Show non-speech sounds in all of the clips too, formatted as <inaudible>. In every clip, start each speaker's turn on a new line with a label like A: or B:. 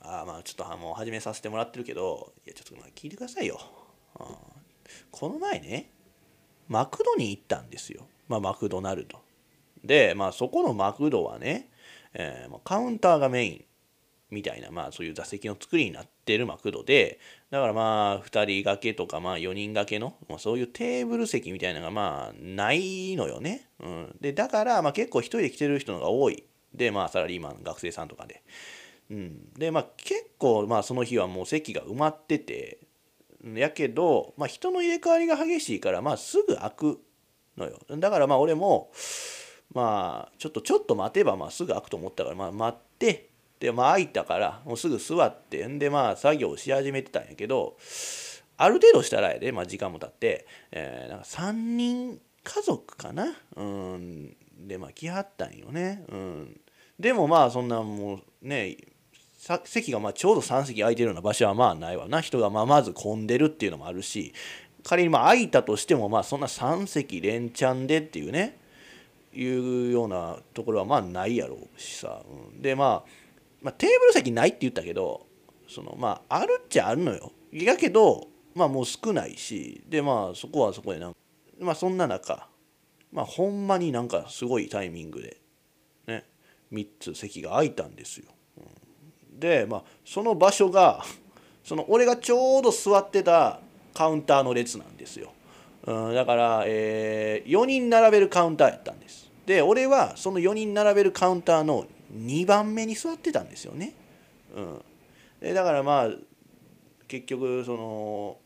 A: ああまあちょっともう始めさせてもらってるけどいやちょっとまあ聞いてくださいよ。この前ねマクドに行ったんですよ。まあマクドナルド。でまあそこのマクドはね、えー、カウンターがメインみたいなまあそういう座席の作りになってるマクドでだからまあ2人掛けとかまあ4人掛けの、まあ、そういうテーブル席みたいなのがまあないのよね、うん、でだからまあ結構1人で来てる人のが多い。でまあサラリーマン学生さんとかで、うん、でまあ結構まあその日はもう席が埋まっててやけど、まあ、人の入れ替わりが激しいからまあすぐ開くのよ。だからまあ俺もまあちょっとちょっと待てばまあすぐ開くと思ったからまあ待ってでまあ空いたからもうすぐ座ってんでまあ作業し始めてたんやけどある程度したらやで、まあ、時間も経って、えー、なんか3人家族かな？うん。でまあ来はったんよね。うん。でもまあそんなもうね席がまあちょうど3席空いてるような場所はまあないわな。人がまあまず混んでるっていうのもあるし仮にまあ空いたとしてもまあそんな3席連チャンでっていうねいうようなところはまあないやろうしさ、うん、でまあまあ、テーブル席ないって言ったけどそのまああるっちゃあるのよ。やけどまあもう少ないしでまあそこはそこでなんまあそんな中まあほんまになんかすごいタイミングでね3つ席が空いたんですよ、でまあその場所が <laughs> その俺がちょうど座ってたカウンターの列なんですよ、うん、だから、えー、4人並べるカウンターやったんですで俺はその4人並べるカウンターの2番目に座ってたんですよね。うん、でだからまあ結局その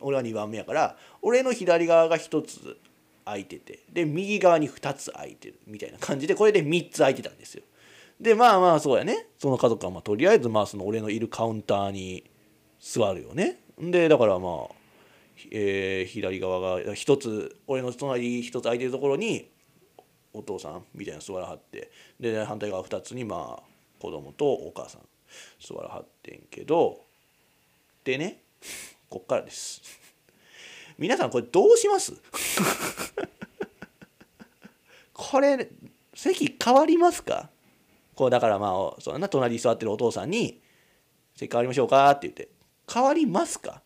A: 俺は2番目やから俺の左側が1つ空いててで右側に2つ空いてるみたいな感じでこれで3つ空いてたんですよ。でまあまあそうやね。その家族はまあとりあえずまあその俺のいるカウンターに座るよね。でだからまあ、えー、左側が1つ俺の隣1つ空いてるところにお父さんみたいな座らはって。で反対側2つにまあ子供とお母さん座らはってんけど。でねこっからです。皆さんこれどうします？<laughs> これ席変わりますか？こうだからまあそんな隣に座ってるお父さんに「席変わりましょうか?」って言って「変わりますか?」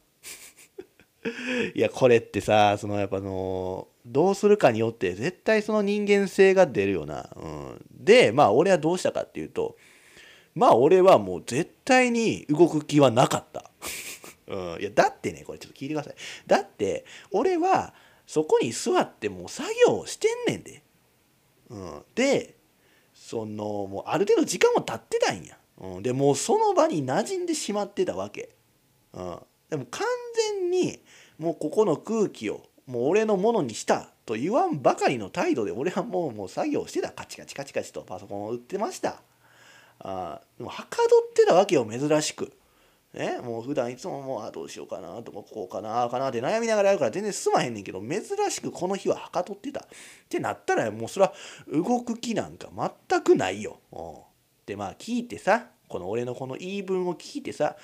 A: <laughs> いやこれってさそのやっぱのどうするかによって絶対その人間性が出るよな、うん、でまあ俺はどうしたかっていうとまあ俺はもう絶対に動く気はなかった、<laughs> うん、いやだってねこれちょっと聞いてください。だって俺はそこに座ってもう作業してんねんで、うん、でそのもうある程度時間も経ってたんや、うん、でもうその場に馴染んでしまってたわけ、うん、でも完全にもうここの空気をもう俺のものにしたと言わんばかりの態度で俺はもうもう作業してた。カチカチカチカチとパソコンを売ってました。あでもはかどってたわけよ珍しく。ねもう普段いつももうどうしようかなとかこうかなあかなって悩みながらやるから全然進まへんねんけど珍しくこの日ははかどってた。ってなったらもうそれは動く気なんか全くないよ。でまあ聞いてさこの俺のこの言い分を聞いてさ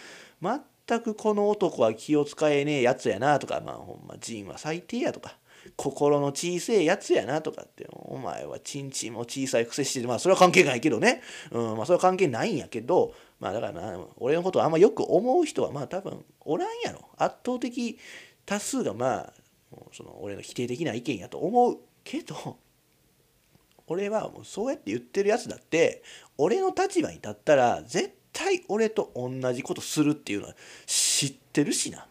A: 全くこの男は気を使えねえやつやなとか、まあほんまジンは最低やとか、心の小さいやつやなとかって、お前はチンチンも小さい癖してて、まあそれは関係ないけどね。うん、まあそれは関係ないんやけど、まあだからな、俺のことをあんまよく思う人はまあ多分おらんやろ。圧倒的多数がまあ、その俺の否定的な意見やと思うけど、俺はもうそうやって言ってるやつだって俺の立場に立ったら絶対俺と同じことするっていうのは知ってるしな。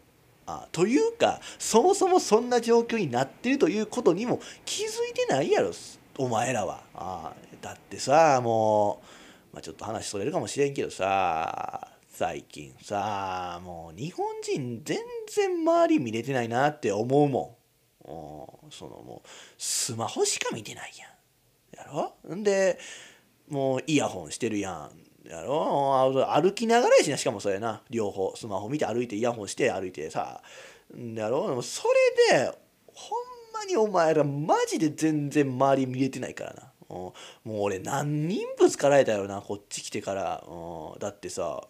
A: あというかそもそもそんな状況になってるということにも気づいてないやろお前らは。あだってさもう、まあ、ちょっと話それるかもしれんけどさ最近さもう日本人全然周り見れてないなって思うもん。そのもうスマホしか見てないやん。やろ？んでもうイヤホンしてるやん。やろ？歩きながらやしなしかもそれな両方スマホ見て歩いてイヤホンして歩いてさやろ？それでほんまにお前らマジで全然周り見れてないからなもう俺何人ぶつかられたよなこっち来てから。だってさ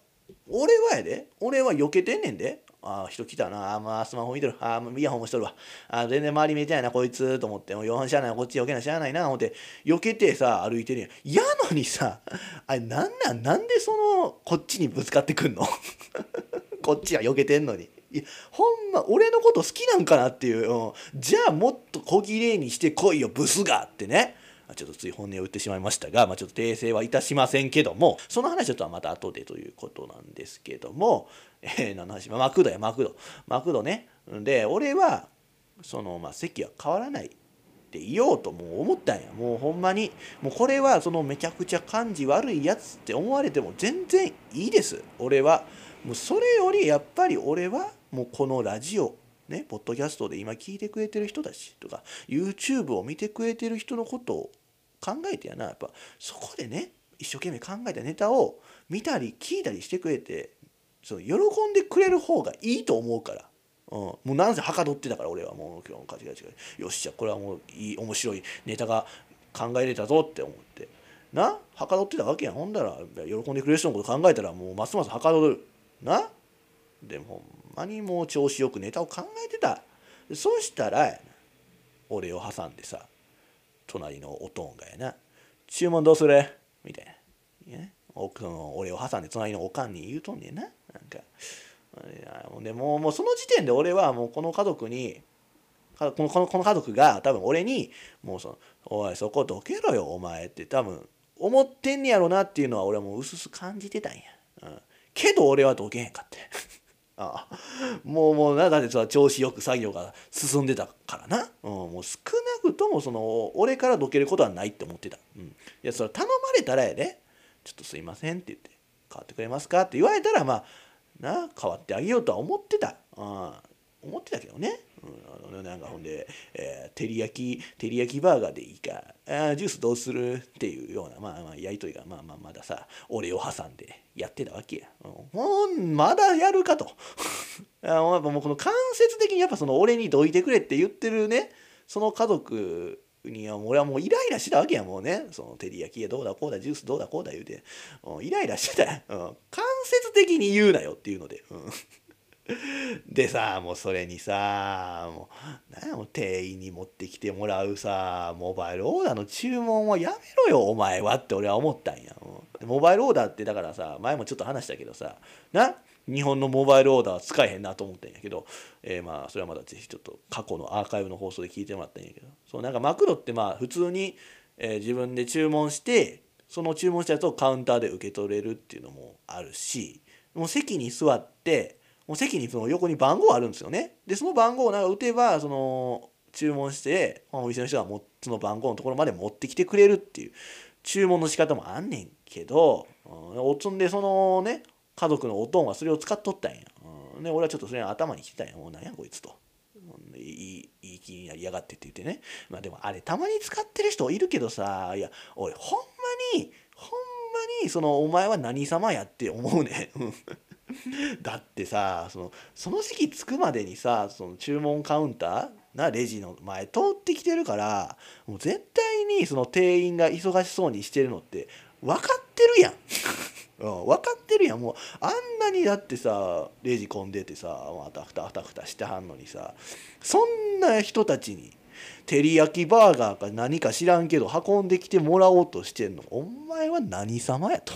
A: 俺はやで。俺は避けてんねんで。ああ人来たな。あまあスマホ見てる。ああイヤホンもしとるわ。あ全然周り見えてないなこいつと思って。もう4しゃあない。こっち避けなしゃあないな思って。避けてさ歩いてるやん。やのにさあれなんなん？なんでそのこっちにぶつかってくんの？<laughs> こっちは避けてんのに。いやほんま俺のこと好きなんかなっていう、うん、じゃあもっと小綺麗にしてこいよブスが。ってね。あちょっとつい本音を言ってしまいましたが、まあ、ちょっと訂正はいたしませんけどもその話はまた後でということなんですけども、えー、何の話？マクドやマクド。マクドね。で俺はその、まあ、席は変わらないって言おうともう思ったんや。もうほんまに。もうこれはそのめちゃくちゃ感じ悪いやつって思われても全然いいです。俺は。もうそれよりやっぱり俺はもうこのラジオね、ポッドキャストで今聞いてくれてる人たちとか YouTube を見てくれてる人のことを考えてやな。やっぱそこでね一生懸命考えたネタを見たり聞いたりしてくれてその喜んでくれる方がいいと思うから、うん、もうなんせはかどってたから俺は。もう今日カチカチカチ。よっしゃこれはもういい面白いネタが考えれたぞって思って。な？はかどってたわけやん。ほんだら喜んでくれる人のこと考えたらもうますますはかどる。な？でもほんまにもう調子よくネタを考えてた。そしたら俺を挟んでさ隣のおとんがやな「注文どうする?」みたいな、ね、奥の俺を挟んで隣のおかんに言うとんねんな。なんかでもうもうその時点で俺はもうこの家族にこのこのこの家族が多分俺にもうその「おいそこどけろよお前」って多分思ってんねやろなっていうのは俺はもううすす感じてたんや、うん、けど俺はどけへんかってああもうもうなだって調子よく作業が進んでたからな、うん、もう少なくともその俺からどけることはないって思ってた、うん、いやそれ頼まれたらやで「ちょっとすいません」って言って「変わってくれますか?」って言われたらまあな変わってあげようとは思ってた、うん、思ってたけどね、うん、あのなんかほんで、えー、照り焼き照り焼きバーガーでいいかあジュースどうするっていうようなまあまあやり取りがまあまあまださ俺を挟んでやってたわけや。もうまだやるかと <laughs> あ。やっぱもうこの間接的にやっぱその俺にどいてくれって言ってるねその家族には俺はもうイライラしてたわけやもうねその照り焼きやどうだこうだジュースどうだこうだ言うてうんイライラしてた、うん、間接的に言うなよっていうので。うん <laughs> でさもうそれにさもう何やもう店員に持ってきてもらうさモバイルオーダーの注文はやめろよお前はって俺は思ったんや。モバイルオーダーってだからさ前もちょっと話したけどさな日本のモバイルオーダーは使えへんなと思ったんやけど、えー、まあそれはまだぜひちょっと過去のアーカイブの放送で聞いてもらったんやけど。そうなんかマクドってまあ普通に、えー、自分で注文してその注文したやつをカウンターで受け取れるっていうのもあるしもう席に座ってもう席にその横に番号あるんですよね。でその番号をなんか打てばその注文してお店の人がもその番号のところまで持ってきてくれるっていう注文の仕方もあんねんけど、おつんでそのね家族のおとんはそれを使っとったんや。うん、で俺はちょっとそれ頭に来てたんや。もう何やこいつと。いいいい気になりやがってって言ってね。まあでもあれたまに使ってる人いるけどさ、いや、俺ほんまに、ほんまにそのお前は何様やって思うね。<laughs> だってさそのその席着くまでにさその注文カウンターなレジの前通ってきてるからもう絶対にその店員が忙しそうにしてるのって分かってるやん。<laughs> うん、分かってるやんもうあんなにだってさレジ混んでてさあたふたあたふたしてはんのにさそんな人たちに照り焼きバーガーか何か知らんけど運んできてもらおうとしてんのお前は何様やと。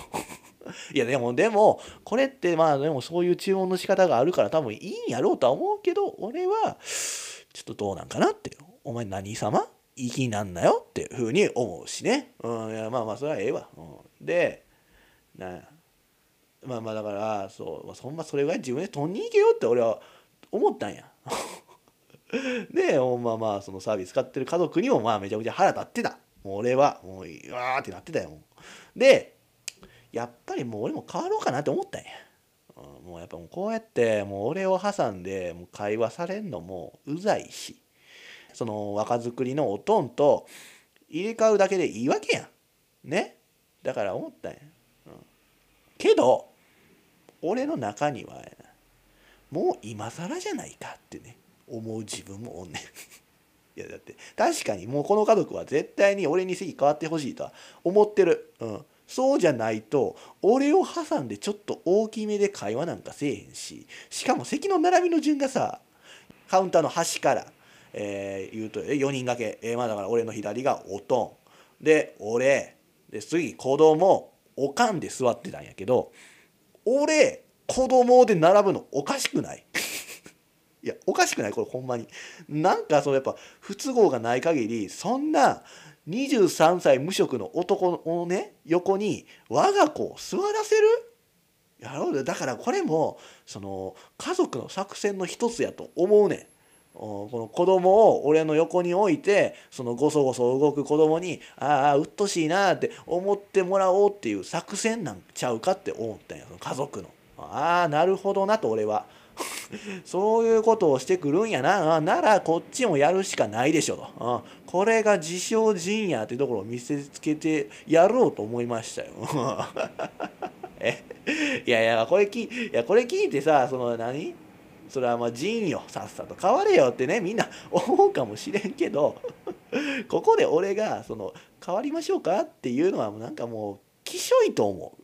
A: <laughs> いやでもでもこれってまあでもそういう注文の仕方があるから多分いいんやろうとは思うけど俺はちょっとどうなんかなってお前何様？いい気なんなよっていうふうに思うしね、うん、いやまあまあそれはええわ、うん、でなまあまあだからそう、まあそんまそれぐらい自分で取んに行けよって俺は思ったんや。<laughs> でまあまあそのサービス使ってる家族にもまあめちゃくちゃ腹立ってた。もう俺はもううわーってなってたよ。でやっぱりもう俺も変わろうかなって思ったんや。もうやっぱもうこうやってもう俺を挟んでもう会話されんのもうざいしその若作りのおとんと入れ替うだけでいいわけやん。ね？だから思ったんや。うん、けど俺の中にはもう今更じゃないかってね思う自分もおんねん。<laughs> いやだって確かにもうこの家族は絶対に俺に席変わってほしいとは思ってる。うんそうじゃないと俺を挟んでちょっと大きめで会話なんかせえへんししかも席の並びの順がさカウンターの端からえー、言うと4人掛け、えー、まあだから俺の左がおとん。で俺。で次子供。おかんで座ってたんやけど俺子供で並ぶのおかしくない？<laughs> いやおかしくないこれほんまに。なんかそのやっぱ不都合がない限りそんな23歳無職の男のね横に我が子を座らせる？やろうだからこれもその家族の作戦の一つやと思うねん。この子供を俺の横に置いてそのごそごそ動く子供にああうっとしいなって思ってもらおうっていう作戦なんちゃうかって思ったんやその家族の。ああなるほどなと俺は。<laughs> そういうことをしてくるんやな。ならこっちもやるしかないでしょと。これが自称陣やっていうところを見せつけてやろうと思いましたよ。<laughs> いやいやこれきいやこれ聞いてさその何？それはまあ陣よさっさと変われよってねみんな思うかもしれんけど <laughs> ここで俺がその変わりましょうか？っていうのはなんかもうきしょいと思う。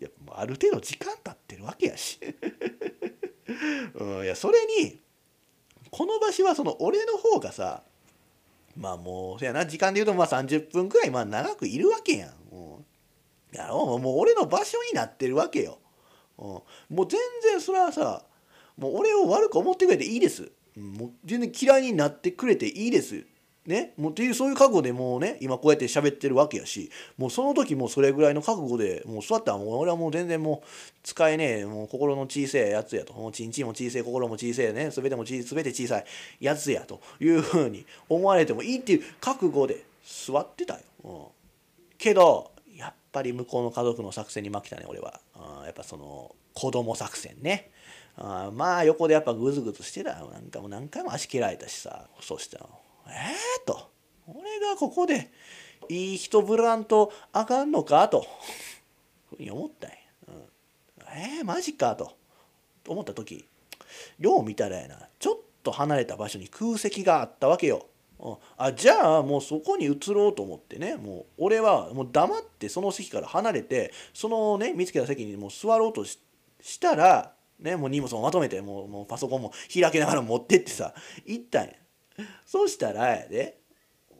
A: いやもうある程度時間経ってるわけやし。<laughs> うん、いやそれにこの場所はその俺の方がさまあもうそやな時間で言うとまあ30分くらいまあ長くいるわけやん。うん、やろもう俺の場所になってるわけよ。うん、もう全然それはさもう俺を悪く思ってくれていいです。もう全然嫌いになってくれていいです。ね、もうっていうそういう覚悟でもうね今こうやって喋ってるわけやしもうその時もそれぐらいの覚悟でもう座ったらもう俺はもう全然もう使えねえもう心の小さいやつやともうちんちんも小さい心も小さいね全ても全て小さいやつやというふうに思われてもいいっていう覚悟で座ってたよ。うん、けどやっぱり向こうの家族の作戦に負けたね俺は。うん、やっぱその子供作戦ね。あまあ横でやっぱグズグズしてたよなんかもう何回も足蹴られたしさそしたらええー、と。俺がここでいい人ぶらんとあかんのかと。ふうに思ったんや、うん、えー、マジかと。思った時よう見たらやな。ちょっと離れた場所に空席があったわけよ。うん、あじゃあもうそこに移ろうと思ってね。もう俺はもう黙ってその席から離れてそのね見つけた席にもう座ろうとしたらね、もう荷物もまとめてもうもうパソコンも開けながら持ってってさ行ったんや。<laughs> そしたらやで。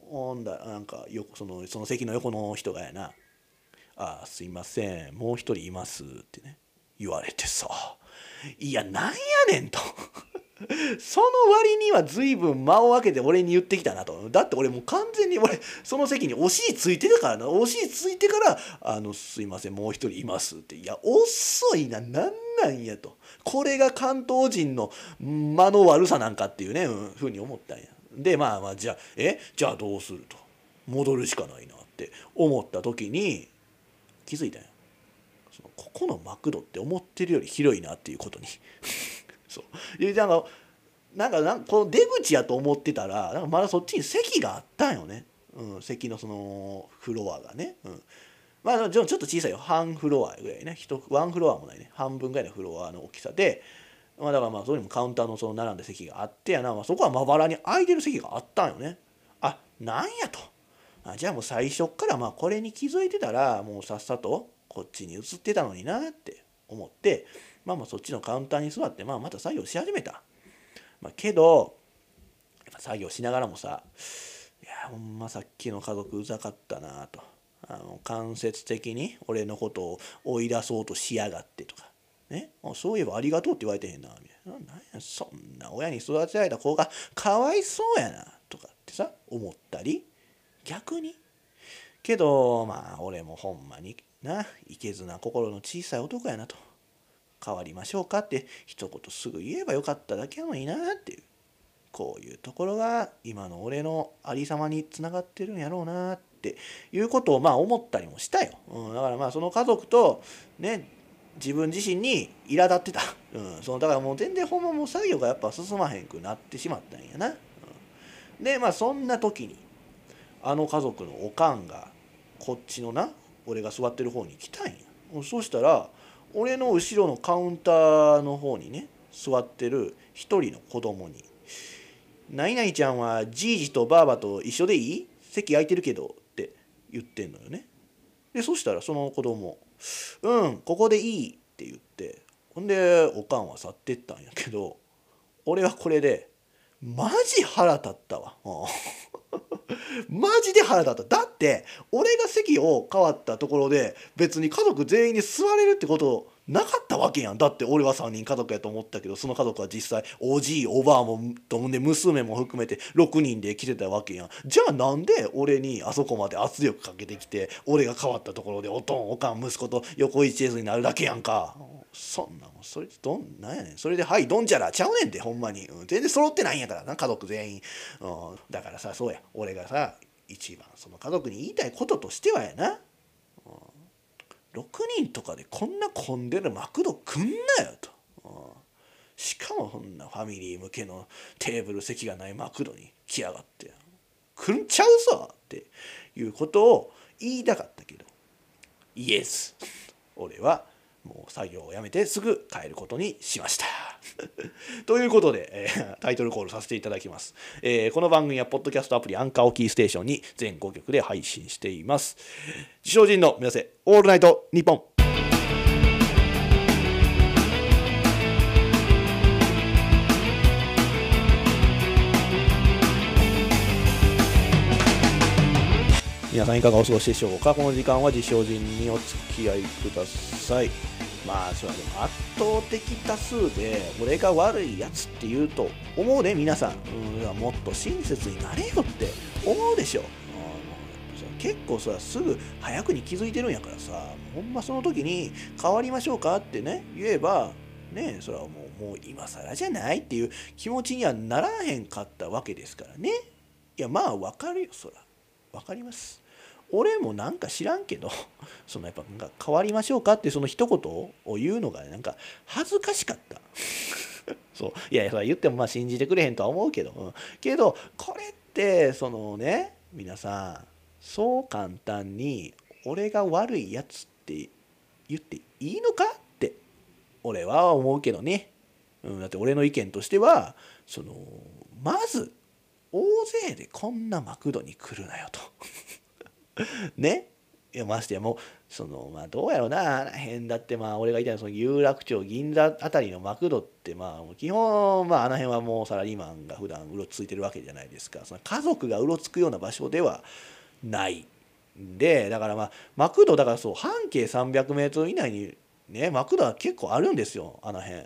A: ほんだなんかよそのその席の横の人がやな「あすいません。もう一人います」ってね言われてさ「いやなんやねん」と。その割には随分間を空けて俺に言ってきたなと。だって俺もう完全に俺、その席にお尻ついてるからな。お尻ついてから、あの、すいません、もう一人いますって。いや、遅いな。なんなんやと。これが関東人の間の悪さなんかっていうね、うん、ふうに思ったんや。で、まあまあ、じゃあ、え？じゃあどうすると。戻るしかないなって思った時に気づいたんや。そのここのマクドって思ってるより広いなっていうことに。そう。でなんかなんかなんこの出口やと思ってたらなんかまだそっちに席があったんよね、うん、席のそのフロアがね、うん、まあちょっと小さいよ。半フロアぐらいね。ワンフロアもないね。半分ぐらいのフロアの大きさで、まあ、だからまあそれにもカウンターのその並んだ席があってやな、まあ、そこはまばらに空いてる席があったんよね。あなんやと。あじゃあもう最初っからまあこれに気づいてたらもうさっさとこっちに移ってたのになって思って。まあまあそっちのカウンターに座って、まあ、また作業し始めた。まあ、けど、作業しながらもさ、いや、ほんまさっきの家族うざかったなと。あの間接的に俺のことを追い出そうとしやがってとか。ね、そういえばありがとうって言われてへんな。みたいな。なんや、そんな親に育てられた子がかわいそうやな。とかってさ、思ったり。逆に。けど、まあ、俺もほんまにな、いけずな心の小さい男やなと。変わりましょうかって一言すぐ言えばよかっただけなのになっていう。こういうところが今の俺のありさまにつながってるんやろうなっていうことをまあ思ったりもしたよ、うん、だからまあその家族とね自分自身に苛立ってた、うん、そのだからもう全然ほんまもう作業がやっぱ進まへんくなってしまったんやな、うん、でまあそんな時にあの家族のおかんがこっちのな俺が座ってる方に来たんや。そしたら俺の後ろのカウンターの方にね座ってる一人の子供に「何々ちゃんはじいじとばあばと一緒でいい？席空いてるけど」って言ってんのよね。でそしたらその子供うんここでいい」って言ってほんでおかんは去ってったんやけど俺はこれでマジ腹立ったわ。<laughs> マジで腹立った。だって俺が席を変わったところで別に家族全員に座れるってことなかったわけやん。だって俺は3人家族やと思ったけどその家族は実際おじいおばあもとんで娘も含めて6人で来てたわけやん。じゃあなんで俺にあそこまで圧力かけてきて俺が変わったところでおとんおかん息子と横一列になるだけやんか。そんなもんそれどんなんやねん。それで「はいどんじゃら」ちゃうねんってほんまに、うん、全然揃ってないんやからな家族全員、うん、だからさそうや。俺がさ一番その家族に言いたいこととしてはやな。6人とかでこんな混んでるマクド来んなよと。しかもそんなファミリー向けのテーブル席がないマクドに来やがって。来んちゃうぞっていうことを言いたかったけど。イエス。俺はもう作業をやめてすぐ帰ることにしました。<laughs> ということで、えー、タイトルコールさせていただきます、えー、この番組はポッドキャストアプリアンカーオキーステーションに全5曲で配信しています。自称人の皆せオールナイトニッポン皆さんいかがお過ごしでしょうか？この時間は自称人にお付き合いくださいまあそれはでも圧倒的多数で俺が悪いやつって言うと思うね皆さん、うん、もっと親切になれよって思うでしょ、結構それはすぐ早くに気づいてるんやからさ。ほんまその時に変わりましょうかってね言えばねそれはもうもう今更じゃないっていう気持ちにはならへんかったわけですからね。いやまあわかるよそら。わかります。俺もなんか知らんけど <laughs> そのやっぱ変わりましょうかってその一言を言うのがなんか恥ずかしかった。<laughs> そう。いやいや言ってもまあ信じてくれへんとは思うけど、うん、けどこれってそのね皆さんそう簡単に俺が悪いやつって言っていいのかって俺は思うけどね、うん、だって俺の意見としてはそのまず大勢でこんなマクドに来るなよと。<laughs> ね。いやましてやもうそのまあどうやろうなあの辺だってまあ俺が言ったその有楽町銀座あたりのマクドってまあ基本まああの辺はもうサラリーマンが普段うろついてるわけじゃないですか。その家族がうろつくような場所ではないでだからまあマクドだからそう半径 300m 以内にねマクドは結構あるんですよあの辺。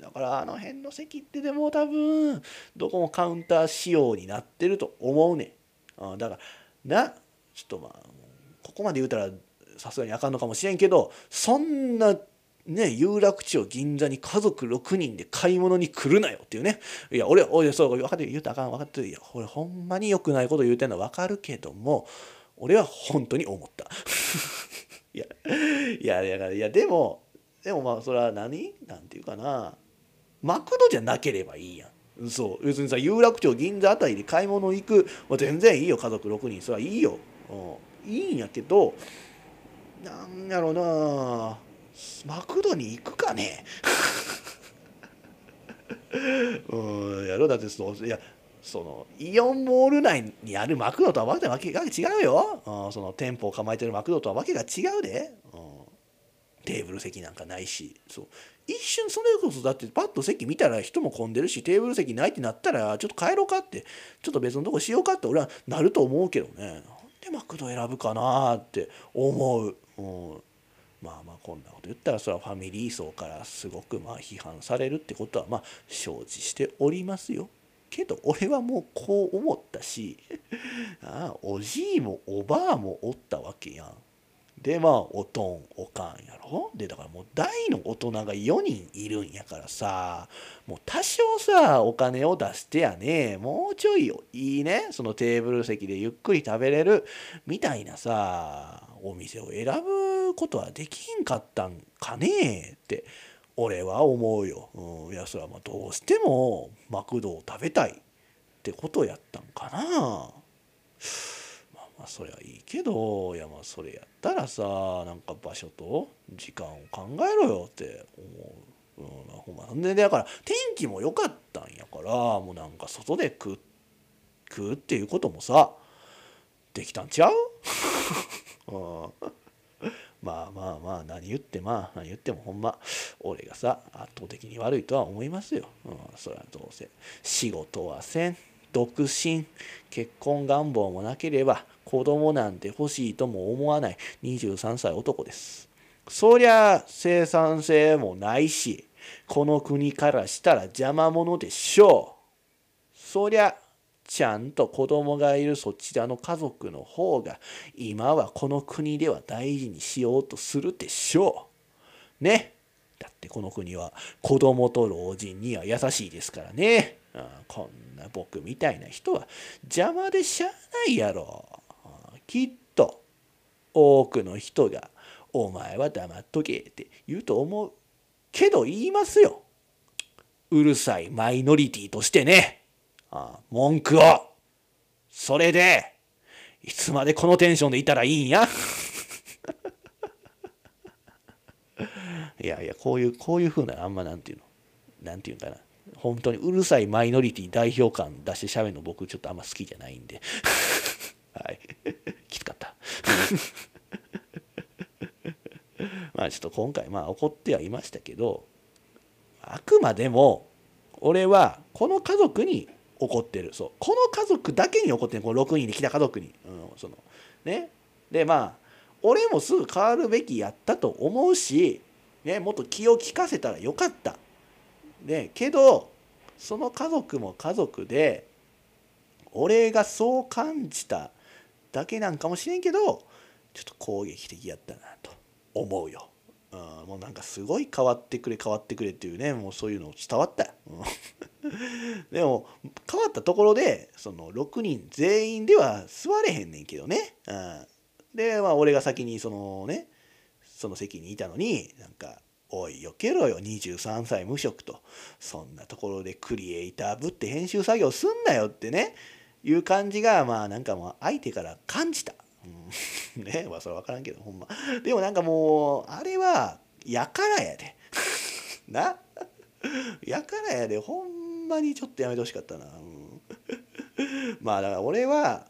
A: だからあの辺の席ってでも多分どこもカウンター仕様になってると思うねん。だからなちょっとまあここまで言うたらさすがにあかんのかもしれんけどそんなね有楽町銀座に家族6人で買い物に来るなよっていうね。いや俺俺そう分かってる言うたらあかん分かってる。いや俺ほんまに良くないこと言うてんのは分かるけども俺は本当に思った。<laughs> いやいやだからいやでもでもまあそれは何？なんていうかな。マクドじゃなければいいやん。そう別にさ有楽町銀座あたりで買い物行く、まあ、全然いいよ家族6人。それはいいよ、いいんやけどなんやろうなマクドに行くかね？<laughs> うんやろ？だってそういやそのイオンモール内にあるマクドとはわけが違うよ、うん、その店舗を構えてるマクドとはわけが違うで、うん、テーブル席なんかないし。そう。一瞬それこそだってパッと席見たら人も混んでるしテーブル席ないってなったらちょっと帰ろうかってちょっと別のとこしようかって俺はなると思うけどね。でマクド選ぶかなって思う、うん、まあまあこんなこと言ったらそれはファミリー層からすごくまあ批判されるってことはまあ承知しておりますよ。けど俺はもうこう思ったし <laughs> ああおじいもおばあもおったわけやん。でまあおとんおかんやろ？でだからもう大の大人が4人いるんやからさもう多少さお金を出してやねもうちょいいいねそのテーブル席でゆっくり食べれるみたいなさお店を選ぶことはできんかったんかね？って俺は思うよ。うん、いやそれはまあどうしてもマクドを食べたいってことやったんかな。まあそれはいいけどいやまあそれやったらさなんか場所と時間を考えろよって思う。うん、ほんまでだから天気も良かったんやからもうなんか外で食う食うっていうこともさできたんちゃう、<laughs> うん。まあまあまあ何言ってまあ何言ってもほんま俺がさ圧倒的に悪いとは思いますよ、うん、それはどうせ仕事はせん。独身。結婚願望もなければ子供なんて欲しいとも思わない23歳男ですそりゃ生産性もないしこの国からしたら邪魔者でしょうそりゃちゃんと子供がいるそちらの家族の方が今はこの国では大事にしようとするでしょう。ね。だってこの国は子供と老人には優しいですからね。あこんな僕みたいな人は邪魔でしゃあないやろ。きっと多くの人が「お前は黙っとけ」って言うと思う。けど言いますよ。うるさいマイノリティとしてね。あ文句をそれでいつまでこのテンションでいたらいいんや？<laughs> いやいやこういうこういうふうなあんまなんていうの？なんていうかな？本当にうるさいマイノリティ代表感出してしゃべるの僕ちょっとあんま好きじゃないんで <laughs> はい <laughs> まあちょっと今回まあ怒ってはいましたけどあくまでも俺はこの家族に怒ってる。そうこの家族だけに怒ってる。この6人で来た家族に、うん、そのね。でまあ俺もすぐ変わるべきやったと思うし、ね、もっと気を利かせたらよかった。ね、けどその家族も家族で俺がそう感じただけなんかもしれんけどちょっと攻撃的やったなと思うよ。うん、もうなんかすごい変わってくれ変わってくれっていうねもうそういうの伝わったよ。<laughs> でも変わったところでその6人全員では座れへんねんけどね。うん、でまあ俺が先にそのねその席にいたのになんか「おいよけろよ23歳無職とそんなところでクリエイターぶって編集作業すんなよ」ってねいう感じがまあなんかもう相手から感じた。うん、<laughs> ね。まあそれ分からんけどほんま。でもなんかもうあれはやからやで。<laughs> な。やからやでほんまにちょっとやめてほしかったな、うん、<laughs> まあだから俺は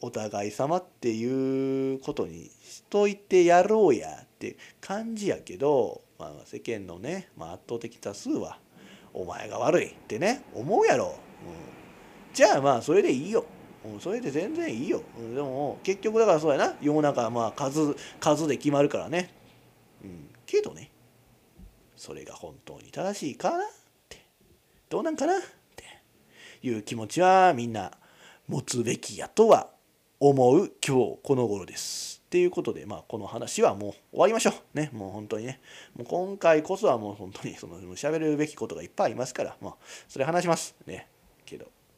A: お互い様っていうことにしといてやろうやって感じやけど、まあ、世間のね、まあ、圧倒的多数はお前が悪いってね思うやろ、うん、じゃあまあそれでいいよ、それで全然いいよ、でも結局だからそうやな世の中はまあ数数で決まるからね、うん、けどねそれが本当に正しいかなってどうなんかなっていう気持ちはみんな持つべきやとは思う今日この頃です。っていうことで、まあ、この話はもう終わりましょう。ね、もう本当にね。もう今回こそはもう本当にその喋るべきことがいっぱいありますから、まあ、それ話します。ね。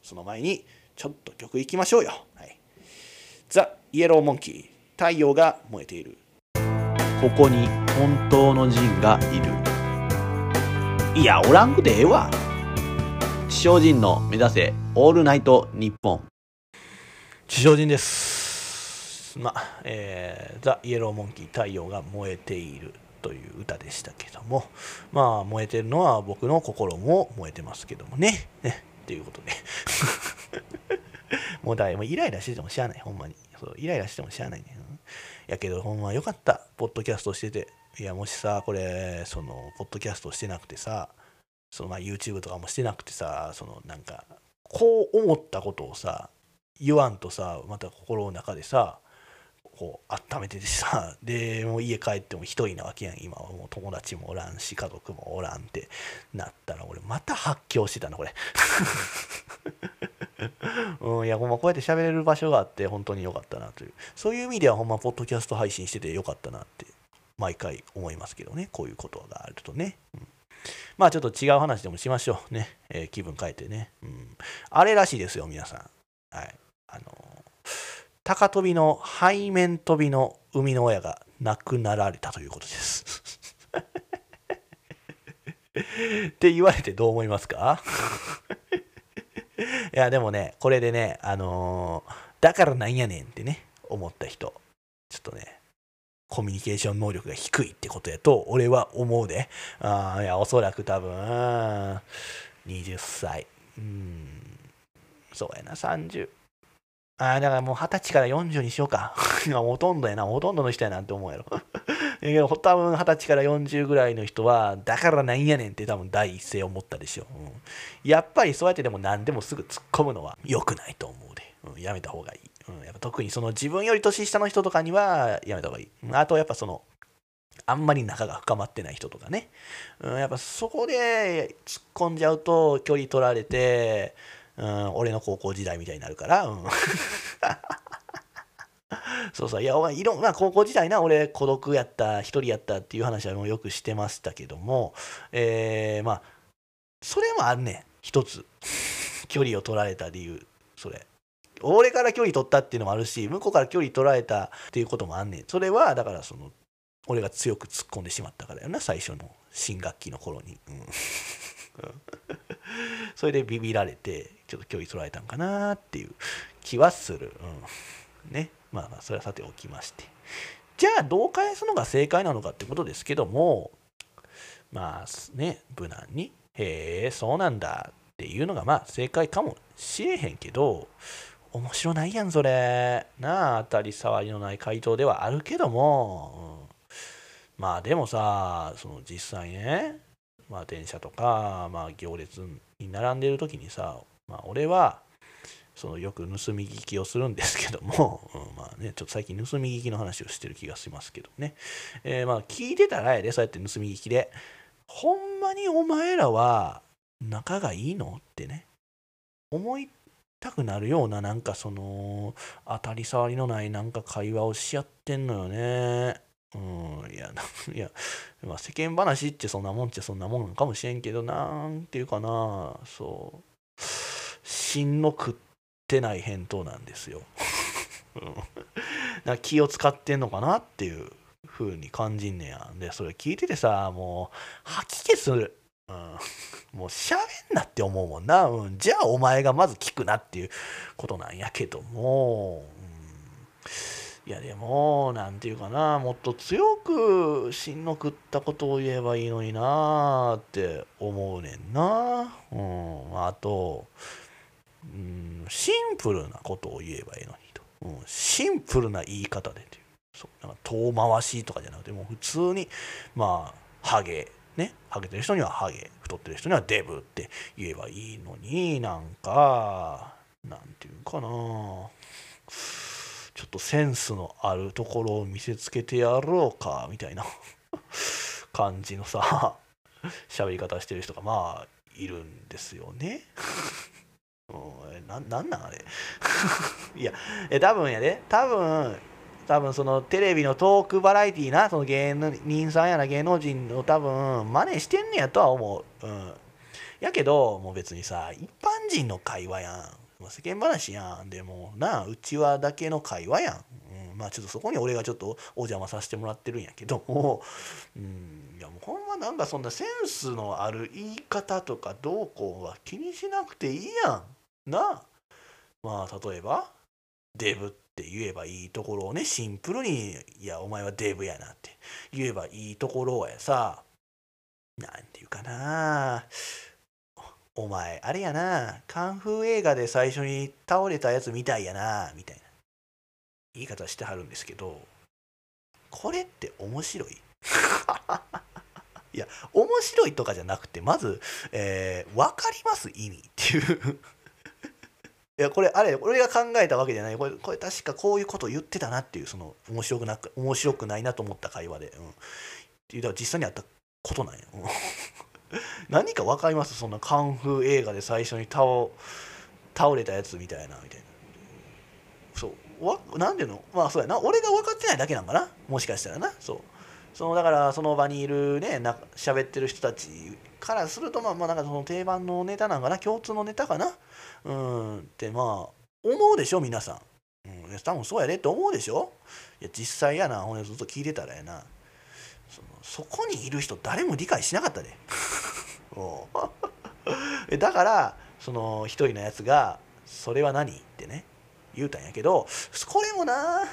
A: その前にちょっと曲いきましょうよ。はい。ザ・イエローモンキー、太陽が燃えている。ここに本当の人がいる。いや、おらんくてええわ。地上人の目指せオールナイト日本地上人ですまあ、えー、ザ・イエローモンキー太陽が燃えているという歌でしたけどもまあ燃えてるのは僕の心も燃えてますけどもねねっていうことで <laughs> もうだいぶイライラしててもしゃあないほんまに。そうイライラしてもしゃあないね、やけどほんまよかった。ポッドキャストしてて。いやもしさこれそのポッドキャストしてなくてさそのまあ YouTube とかもしてなくてさそのなんかこう思ったことをさ言わんとさまた心の中でさこう温めててさ <laughs> でもう家帰っても一人なわけやん今はもう友達もおらんし家族もおらんってなったら俺また発狂してたなこれ <laughs> うんいやほんまこうやって喋れる場所があって本当に良かったなというそういう意味ではほんまポッドキャスト配信しててよかったなって毎回思いますけどねこういうことがあるとね、うんまあちょっと違う話でもしましょうね。えー、気分変えてね、うん。あれらしいですよ、皆さん。はい。あの高飛びの背面飛びの生みの親が亡くなられたということです。<laughs> って言われてどう思いますか？<laughs> いや、でもね、これでね、あのー、だからなんやねんってね、思った人、ちょっとね、コミュニケーション能力が低いってことやと俺は思うで。あいやおそらく多分20歳。うん。そうやな30あだからもう20歳から40にしようか。<laughs> ほとんどやな。ほとんどの人やなって思うやろ。<laughs> けど多分二十歳から40ぐらいの人はだからなんやねんって多分第一声思ったでしょ、う。ん、やっぱりそうやってでも何でもすぐ突っ込むのは良くないと思うで、うん、やめた方がいい、うん、やっぱ特にその自分より年下の人とかにはやめた方がいい、あとやっぱそのあんまり仲が深まってない人とかね、うん、やっぱそこで突っ込んじゃうと距離取られて、うん、俺の高校時代みたいになるから、うん。<laughs> そうそういやお前いろんな高校時代な俺孤独やった一人やったっていう話はもうよくしてましたけどもえー、まあそれもあるねん。一つ。距離を取られた理由。それ。俺から距離取ったっていうのもあるし向こうから距離取られたっていうこともあんねん。それはだからその俺が強く突っ込んでしまったからやな最初の新学期の頃に、うん、<laughs> それでビビられてちょっと距離取られたんかなっていう気はする、うん、ね。まあまあそれはさておきまして。じゃあどう返すのが正解なのかってことですけどもまあね無難に「へえそうなんだ」っていうのがまあ正解かもしれへんけど面白ないやんそれ。なあ当たり障りのない回答ではあるけども、うん、まあでもさその実際ねまあ電車とか、まあ、行列に並んでる時にさ、まあ、俺はそのよく盗み聞きをするんですけども、<laughs> うん、まあね、ちょっと最近盗み聞きの話をしてる気がしますけどね。えー、まあ聞いてたらやで、そうやって盗み聞きで、ほんまにお前らは仲がいいのってね、思いたくなるような、なんかその、当たり障りのないなんか会話をし合ってんのよね。うん、いや、いや、まあ、世間話ってそんなもんっちゃそんなもんかもしれんけど、なんていうかな、そう、芯の食ってない返答なんですよ。<laughs> な気を使ってんのかなっていう風に感じんねや。で、それ聞いててさ、もう、吐き気する。うん、もう喋んなって思うもんな、うん、じゃあお前がまず聞くなっていうことなんやけども、うん、いやでも何て言うかな。もっと強く芯の食ったことを言えばいいのになって思うねんな、うん、あとうん、シンプルなことを言えばいいのにと、うん、シンプルな言い方でという。そうなんか遠回しとかじゃなくてもう普通にまあハゲねハゲてる人にはハゲ太ってる人にはデブって言えばいいのになんかなんていうかな。ちょっとセンスのあるところを見せつけてやろうかみたいな。<laughs> 感じのさ喋り方してる人がまあいるんですよね。<laughs> ななんなんあれ？<laughs> いやえ多分やで。多分多分そのテレビのトークバラエティーなその芸人さんやな芸能人を多分真似してんねやとは思う、うん、やけどもう別にさ一般人の会話やん。世間話やん。でもなうちわだけの会話やん、うん、まあちょっとそこに俺がちょっとお邪魔させてもらってるんやけども、うん、ほんまなんかそんなセンスのある言い方とかどうこうは気にしなくていいやんな。まあ例えばデブって言えばいいところをねシンプルに「いやお前はデブやな」って言えばいいところやさ。なんていうかな。お前あれやな。カンフー映画で最初に倒れたやつみたいやな。みたいな。言い方してはるんですけどこれって面白い。<laughs> いや面白いとかじゃなくてまず、えー、分かります意味っていう。<laughs> いやこれあれ俺が考えたわけじゃない。これこれ確かこういうこと言ってたなっていうその面白くなく面白くないなと思った会話で、うん、っていうだから実際にあったことなんや、<laughs> 何か分かります？そんなカンフー映画で最初に倒倒れたやつみたいなみたいな。そう。わなんでの？まあそうやな。俺が分かってないだけなんかな？もしかしたらな。そう。そのだからその場にいるねな喋ってる人たちからするとまあまあなんかその定番のネタなんかな共通のネタかな？うんってまあ思うでしょ皆さん、うん、多分そうやでって思うでしょ？いや実際やなほんずっと聞いてたらやな。そのそこにいる人誰も理解しなかったで。<laughs> <laughs> だからその一人のやつが「それは何?」ってね言うたんやけどこれもな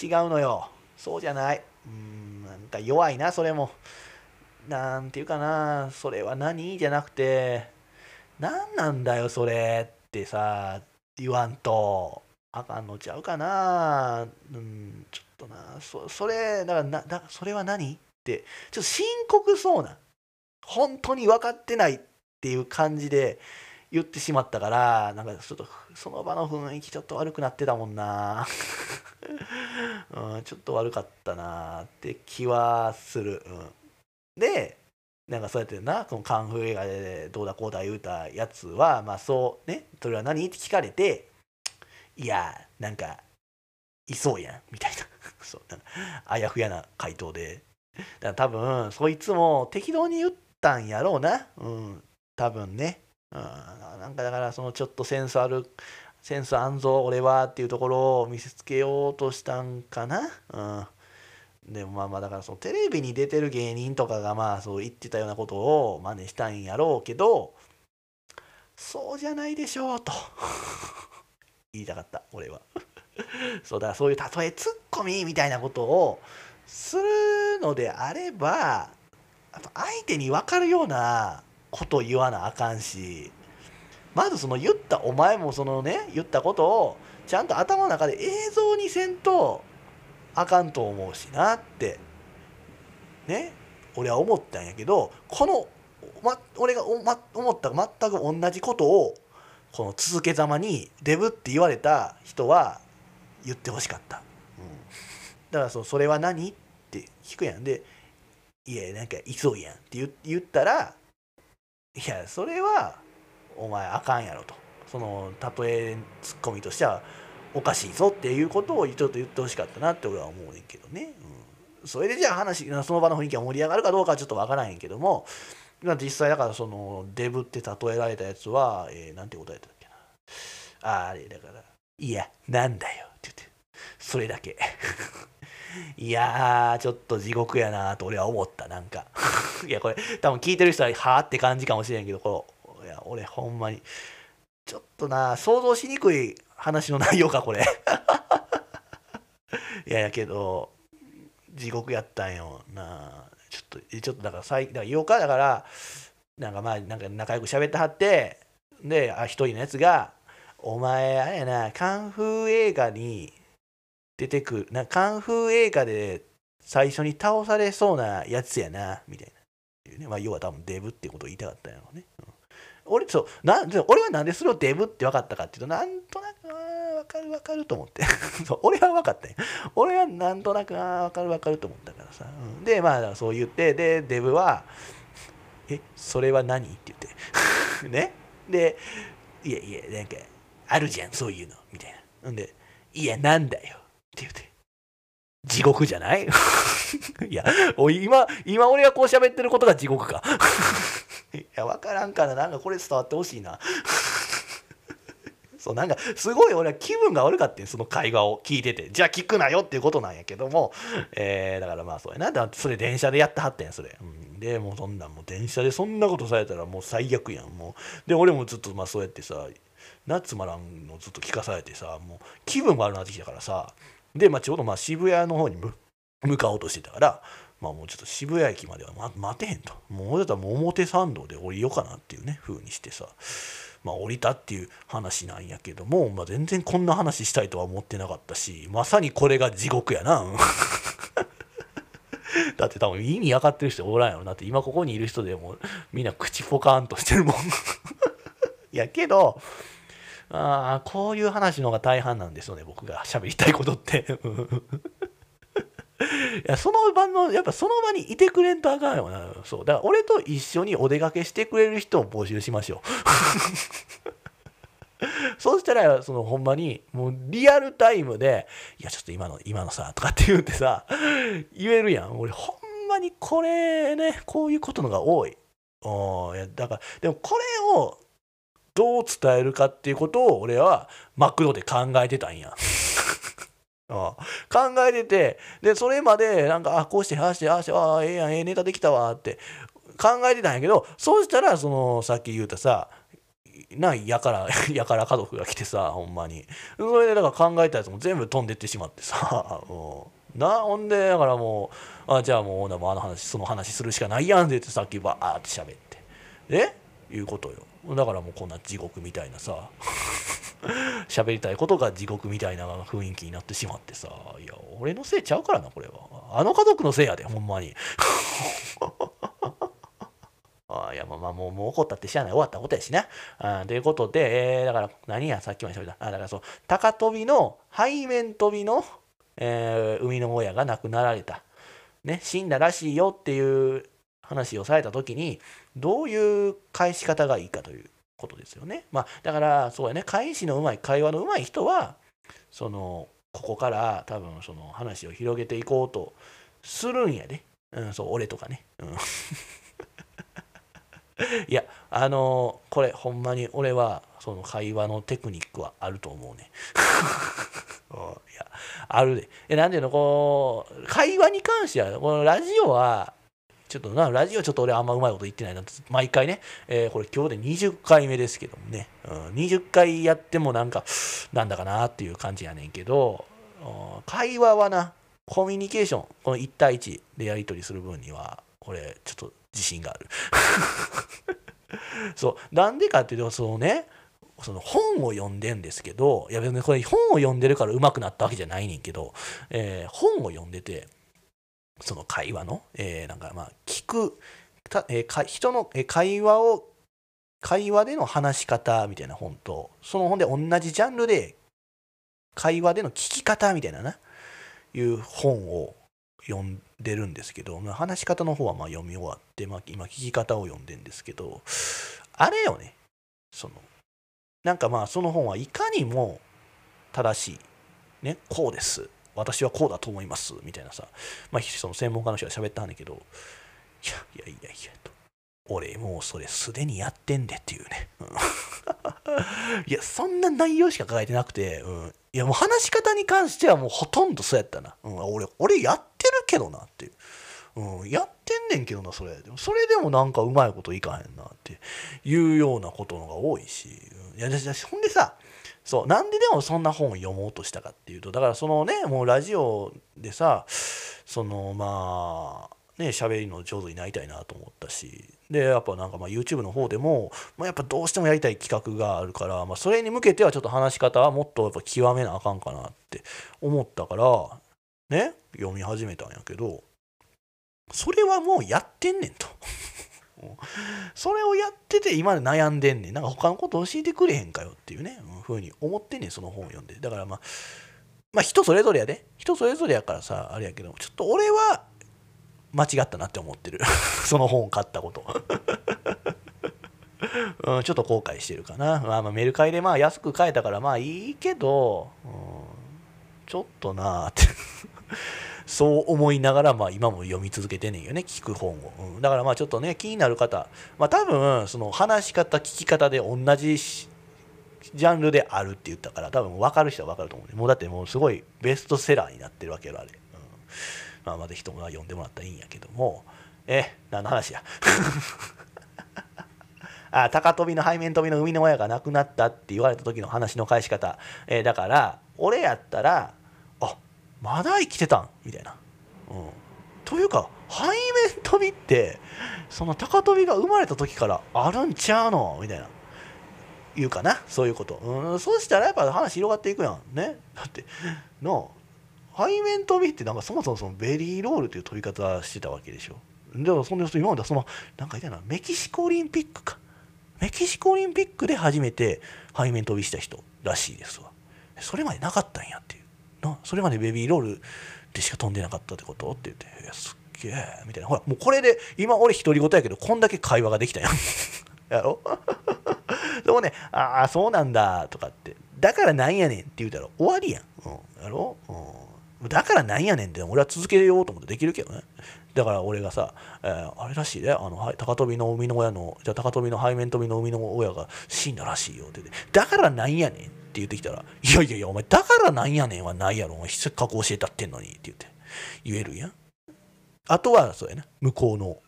A: 違うのよ。そうじゃない。うんなんか弱いなそれも。なんていうかなそれは何？じゃなくて何なんだよそれってさ言わんと。あかんのちゃうかな。うんちょっとな。そそれだからなだそれは何？ってちょっと深刻そうな本当に分かってないっていう感じで言ってしまったからなんかちょっとその場の雰囲気ちょっと悪くなってたもんな、<laughs> うん、ちょっと悪かったなって気はする、うん、でなんかそうやってなこのカンフー映画でどうだこうだ言うたやつはまあそうねそれは何？って聞かれていやなんかいそうやんみたいな。<laughs> そうあやふやな回答で。だから多分そいつも適当に言ったんやろうな。うん多分ね。うん、なんかだからそのちょっとセンスあるセンスあんぞ俺はっていうところを見せつけようとしたんかな、うん、でもまあまあだからそのテレビに出てる芸人とかがまあそう言ってたようなことを真似したんやろうけどそうじゃないでしょうと。<laughs> 言いたかった俺は。<laughs> そうだそういう例えツッコミみたいなことをするのであれば相手に分かるようなこと言わなあかんしまずその言ったお前もそのね言ったことをちゃんと頭の中で映像にせんとあかんと思うしなってね俺は思ったんやけどこの、ま、俺がお、ま思った全く同じことをこの続けざまにデブって言われた人は言ってほしかった、うん、だからそそれは何って聞くやん。で「いやなんか急いやん」って言ったらいやそれはお前あかんやろと。その例えツッコミとしてはおかしいぞっていうことをちょっと言ってほしかったなって俺は思うねんけどね、うん、それでじゃあ話その場の雰囲気が盛り上がるかどうかはちょっとわからへんけども実際だからそのデブって例えられたやつは、えー、なんて答えたっけな。ああれだから「いやなんだよ」って言って。それだけ。いやーちょっと地獄やなと俺は思ったなんか。<laughs> いやこれ多分聞いてる人ははあって感じかもしれんけどこのいや俺ほんまにちょっとな想像しにくい話の内容かこれ。<laughs> いややけど地獄やったんよなちょっとちょっとだから最だから8日だからなんかまあなんか仲良く喋ってはってであ一人のやつが「お前あれやなカンフー映画に出てくるなカンフー映画で最初に倒されそうなやつやなみたいな、ね。まあ、要は多分デブってことを言いたかったんやろうね、うん、俺そうな俺はなんでそれをデブって分かったかっていうとなんとなくあ分かる分かると思って。<laughs> 俺は分かったんや。俺はなんとなくあ分かる分かると思ったからさ、うん、でまあそう言ってでデブは「えそれは何?」って言って。<laughs> ね？で「いやいやなんかあるじゃんそういうの」みたいな。んで「いやなんだよ」って言うて。地獄じゃない？<laughs> いや、今、今俺がこう喋ってることが地獄か <laughs> いや、わからんからなんかこれ伝わってほしいな <laughs> そう、なんか、すごい俺は気分が悪かったその会話を聞いてて。じゃあ聞くなよっていうことなんやけども、えー、だからまあそうやな。だってそれ電車でやってはったんや、それ。うん、で、もうそんなんもう電車でそんなことされたらもう最悪やん。もう。で、俺もずっとまあそうやってさ、なつまらんのずっと聞かされてさ、もう気分悪くなってきたからさ、で、まあ、ちょうどまあ渋谷の方に向かおうとしてたから、まあ、もうちょっと渋谷駅までは、ま、待てへんと。もうだったらもう表参道で降りようかなっていうね、風にしてさ、まあ、降りたっていう話なんやけども、まあ、全然こんな話したいとは思ってなかったし、まさにこれが地獄やな。<laughs> だって多分意味分かってる人おらんやろなって今ここにいる人でもみんな口ポカーンとしてるもん <laughs> やけどあ、こういう話の方が大半なんですよね、僕が喋りたいことって。<laughs> いやその場のやっぱその場にいてくれんとあかんよな。そう。だから俺と一緒にお出かけしてくれる人を募集しましょう。<laughs> そうしたらそのほんまにもうリアルタイムで「いやちょっと今の今のさ」とかって言ってさ言えるやん。俺ほんまにこれねこういうことのが多い。おいやだからでもこれをどう伝えるかっていうことを俺はマクドで考えてたんや。<laughs> 考えててでそれまでなんかあこうしてああしてああしてああええやんええネタできたわって考えてたんやけどそうしたらそのさっき言うたさなやから <laughs> やから家族が来てさほんまに。それでだから考えたやつも全部飛んでってしまってさ、<laughs> う。ん、なほんでだからもうあじゃあもうもうあの話その話するしかないやんでってさっきバーって喋って。え？いうことよだからもうこんな地獄みたいなさ <laughs> 喋りたいことが地獄みたいな雰囲気になってしまってさいや俺のせいちゃうからなこれはあの家族のせいやでほんまに <laughs> あいやまあまあもうもう怒ったってしゃあない終わったことやしな。あということで、えー、だから何やさっきまで喋った。あだからそう高跳びの背面跳びの、えー、生みの親が亡くなられた。ね、死んだらしいよっていう話をされた時にどういう返し方がいいかということですよね。まあだからそうやね返しのうまい会話のうまい人はそのここから多分その話を広げていこうとするんやで。うん、そう俺とかね。うん <laughs> いやあのこれほんまに俺はその会話のテクニックはあると思うね <laughs> いやあるでえなんていうのこう会話に関してはこのラジオはちょっとなラジオちょっと俺あんまうまいこと言ってないな毎回ね、えー、これ今日で20回目ですけどもね、うん、20回やってもなんかなんだかなっていう感じやねんけど会話はなコミュニケーションこの1対1でやり取りする分にはこれちょっと自信がある。<laughs> そうなんでかっていうとそのねその本を読んでんですけどいや別にこれ本を読んでるから上手くなったわけじゃないねんけど、えー、本を読んでてその会話の、えー、なんかまあ聞くた、えー、人の、会話を会話での話し方みたいな本とその本で同じジャンルで会話での聞き方みたいなないう本を読んでるんですけど、まあ、話し方の方はまあ読み終わって、まあ、今聞き方を読んでんですけどあれよねそのなんかまあその本はいかにも正しいねこうです私はこうだと思います。みたいなさ。まあその専門家の人が喋ったんだけどいやいやいやいやと。俺もうそれすでにやってんでっていうね、<laughs> いやそんな内容しか書いてなくて、うん、いやもう話し方に関してはもうほとんどそうやったな、うん、俺俺やってるけどなっていう、うん、やってんねんけどなそれ。でもそれでもなんかうまいこといかへんなっていうようなことのが多いし、うん、いやほんでさそうなんででもそんな本を読もうとしたかっていうとだからそのねもうラジオでさそのまあね喋りの上手になりたいなと思ったしでやっぱなんかまあ YouTube の方でも、まあ、やっぱどうしてもやりたい企画があるから、まあ、それに向けてはちょっと話し方はもっとやっぱ極めなあかんかなって思ったからね読み始めたんやけどそれはもうやってんねんと。それをやってて今で悩んでんねん。なんか他のこと教えてくれへんかよっていうね、うん、ふうに思ってんねんその本を読んで。だからまあまあ人それぞれやで。人それぞれやからさあれやけどちょっと俺は間違ったなって思ってる。<laughs> その本を買ったこと。<laughs> うん、ちょっと後悔してるかな、まあ、まあメルカリでまあ安く買えたからまあいいけど、うん、ちょっとなあって。<laughs> そう思いながら、まあ、今も読み続けてねんよね聞く本を、うん、だからまあちょっとね気になる方、まあ、多分その話し方聞き方で同じジャンルであるって言ったから多分分かる人は分かると思う、ね、もうだってもうすごいベストセラーになってるわけよあれ、うん。まあ、まだ人も読んでもらったらいいんやけども。え何の話や？<laughs> あ高跳びの背面跳びの生みの親が亡くなったって言われた時の話の返し方、えー、だから俺やったらまだ生きてたん？みたいな、うん、というか背面跳びってその高跳びが生まれた時からあるんちゃうの？みたいな。言うかな？そういうこと、うん、そうしたらやっぱ話広がっていくやんね。だっての背面跳びってなんかそもそもそのベリーロールという飛び方してたわけでしょ。でもそんな人今まではそのなんか言ったなメキシコオリンピックか。メキシコオリンピックで初めて背面跳びした人らしいですわ。それまでなかったんやっていう。なそれまでベビーロールでしか飛んでなかったってこと？って言って「いやすっげえ」みたいな。ほらもうこれで今俺独り言やけどこんだけ会話ができたやん。<laughs> やろ？<laughs> でもね「ああそうなんだ」とかって「だからなんやねん」って言うたら終わりやん、うん、やろ、うん。だからなんやねんって俺は続けようと思ってできるけどね。だから俺がさ、えー、あれらしいで、あの高跳びの生みの親のじゃ高跳びの背面跳びの生みの親が死んだらしいよってって。だからなんやねん言ってきたらいやいやいやお前だからなんやねんはないやろお前せっかく教えたってんのにって言って言えるやんあとはそうやな向こうの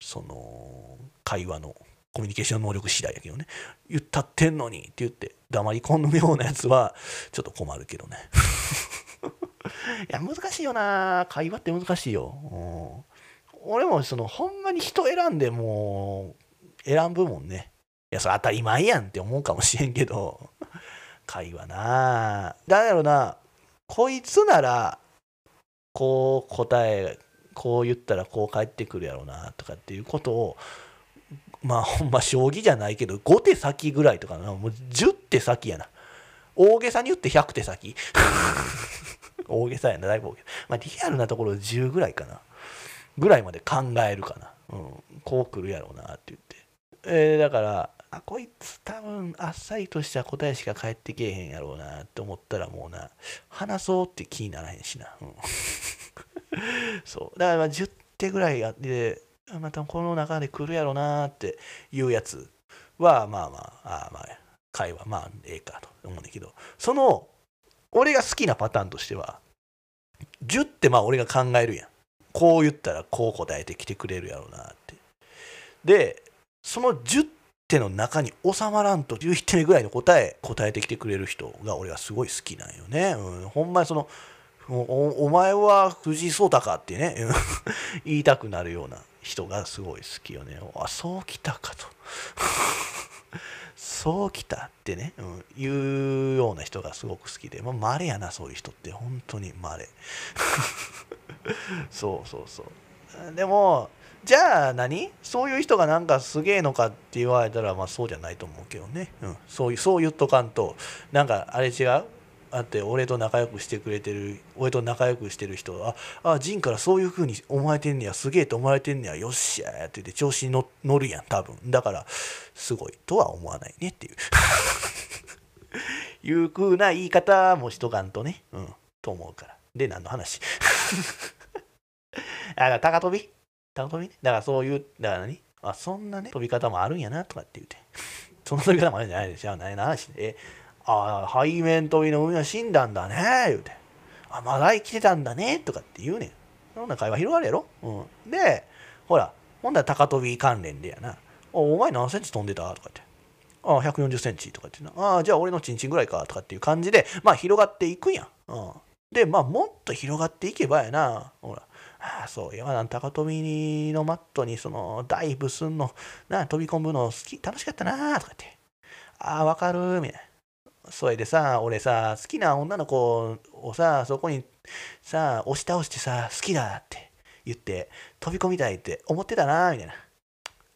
A: その会話のコミュニケーション能力次第やけどね言ったってんのにって言って黙り込むようなやつはちょっと困るけどね <laughs> いや、難しいよな。会話って難しいよ。俺もその、ほんまに人選んでもう、選ぶもんね。いや、それ当たり前やんって思うかもしれんけど、会話な。だやろなこいつならこう答えこう言ったらこう返ってくるやろうなとかっていうことをまあほんま将棋じゃないけど5手先ぐらいとかな。もう10手先やな。大げさに言って100手先。<laughs> 大げさやなだいぶ大げさ。まあリアルなところ10ぐらいかな。ぐらいまで考えるかな、うん、こう来るやろうなって言って、えー、だからあこいつ多分あっさりとした答えしか返ってけえへんやろうなって思ったらもうな話そうって気にならへんしな、うん、<laughs> そう。だからまあ10手ぐらいあってまたこの中で来るやろうなっていうやつはまあまああまあ会話まあええかと思うんだけど。その俺が好きなパターンとしては10ってまあ俺が考えるやん。こう言ったらこう答えてきてくれるやろうなって。でその10手の中に収まらんと11手目ぐらいの答え答えてきてくれる人が俺はすごい好きなんよね、うん、ほんまにそのお前は藤井聡太かってね <laughs> 言いたくなるような人がすごい好きよね。あそうきたかと。<laughs> そうきたってね、うん、いうような人がすごく好きで、まあ、稀やなそういう人って。本当に稀。<laughs> そうそうそう。でもじゃあ何？そういう人がなんかすげえのかって言われたらまあそうじゃないと思うけどね、うん、そういうそう言っとかんとなんかあれ違う？あって俺と仲良くしてくれてる俺と仲良くしてる人はああ仁からそういう風に思われてんねやすげえと思われてんねやよっしゃーって言って調子に乗るやん多分。だからすごいとは思わないねっていう。<laughs> いう風な言い方もしとかんとね。うん。と思うから。で何の話？<laughs> あだ高跳び？高跳びね？だからそういうだから何？あそんなね飛び方もあるんやなとかって言って <laughs> その飛び方もあるんじゃないでしょ何の話えああ、背面飛びの海は死んだんだね、言うて。あ、まだ生きてたんだね、とかって言うねん。そんな会話広がるやろ？うん。で、ほら、ほんだら高跳び関連でやな。おお前何センチ飛んでた？とかって。ああ、140センチとかってな。ああ、じゃあ俺のチンチンぐらいか？とかっていう感じで、まあ広がっていくんや。うん。で、まあもっと広がっていけばやな。ほら。ああ、そういや、高跳びのマットにそのダイブすんの、な、飛び込むの好き、楽しかったなとか言って。ああ、わかるみたいな。それでさ、俺さ、好きな女の子をさ、そこにさ、押し倒してさ、好きだって言って、飛び込みたいって思ってたな、みたいな。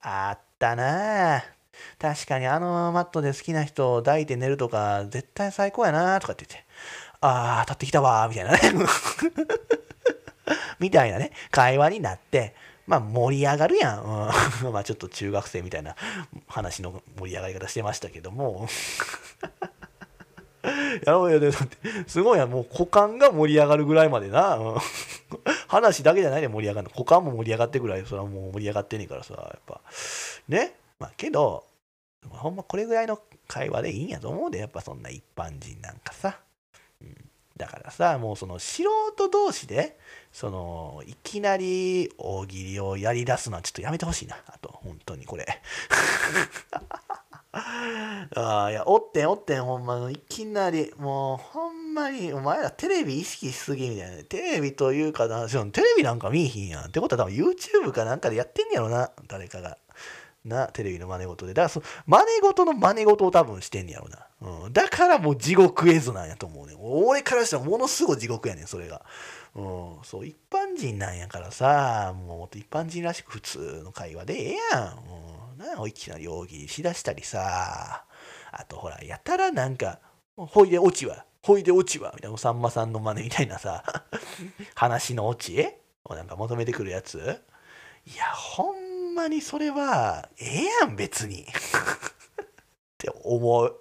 A: あったな確かにあのマットで好きな人を抱いて寝るとか、絶対最高やなとかって言って、ああ、当たってきたわ、みたいなね。<laughs> みたいなね、会話になって、まあ盛り上がるやん。うん、<laughs> まあちょっと中学生みたいな話の盛り上がり方してましたけども。<laughs> やろうよ、だって、すごいや、もう股間が盛り上がるぐらいまでな、うん、話だけじゃないで盛り上がるの。股間も盛り上がってぐらい、それはもう盛り上がってねんからさ、やっぱ。ね。まあ、けど、ほんまこれぐらいの会話でいいんやと思うで、やっぱそんな一般人なんかさ。うん、だからさ、もうその素人同士で、その、いきなり大喜利をやり出すのはちょっとやめてほしいな。あと、本当にこれ。<laughs> ああ、いや、おってんおってん、ほんまの、いきなり、もう、ほんまに、お前らテレビ意識しすぎみたいな。テレビというかな、テレビなんか見いひんやん。ってことは多分 YouTube かなんかでやってんやろな、誰かが。な、テレビの真似事で。だからそ、真似事の真似事を多分してんやろな。うん。だからもう地獄絵図なんやと思うね。俺からしたらものすごい地獄やねん、それが。うん。そう、一般人なんやからさ、もう一般人らしく普通の会話でええやん。うんなんおいきなり大喜利しだしたりさあとほらやたらなんかほいで落ちはほいで落ちはみたいなさんまさんの真似みたいなさ <laughs> 話の落ちをなんか求めてくるやついやほんまにそれはええやん別に <laughs> って思う。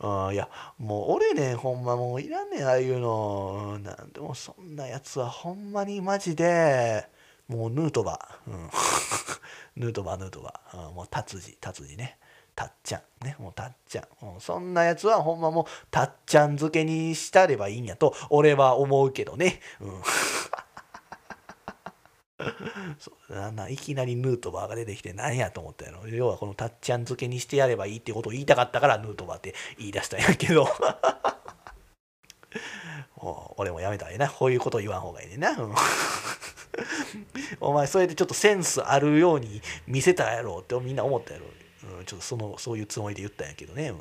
A: うん、いやもう俺ねほんまもういらんねんああいうの。なんでもそんなやつはほんまにマジでもうヌートバー、うん、<laughs> ヌートバーヌートバー、うん、もう達治達治ね。たっちゃんねもうたっちゃん、うん、そんなやつはほんまもうたっちゃん漬けにしたればいいんやと俺は思うけどね。うん。<laughs> そうな。いきなりヌートバーが出てきて何やと思ったやろ。要はこのたっちゃん漬けにしてやればいいってことを言いたかったからヌートバーって言い出したんやけど。<laughs> 俺もやめたらええな。こういうこと言わん方がいいねな、うん。<laughs> お前それでちょっとセンスあるように見せたやろってみんな思ったやろ、うん、ちょっとそのそういうつもりで言ったんやけどね、うん、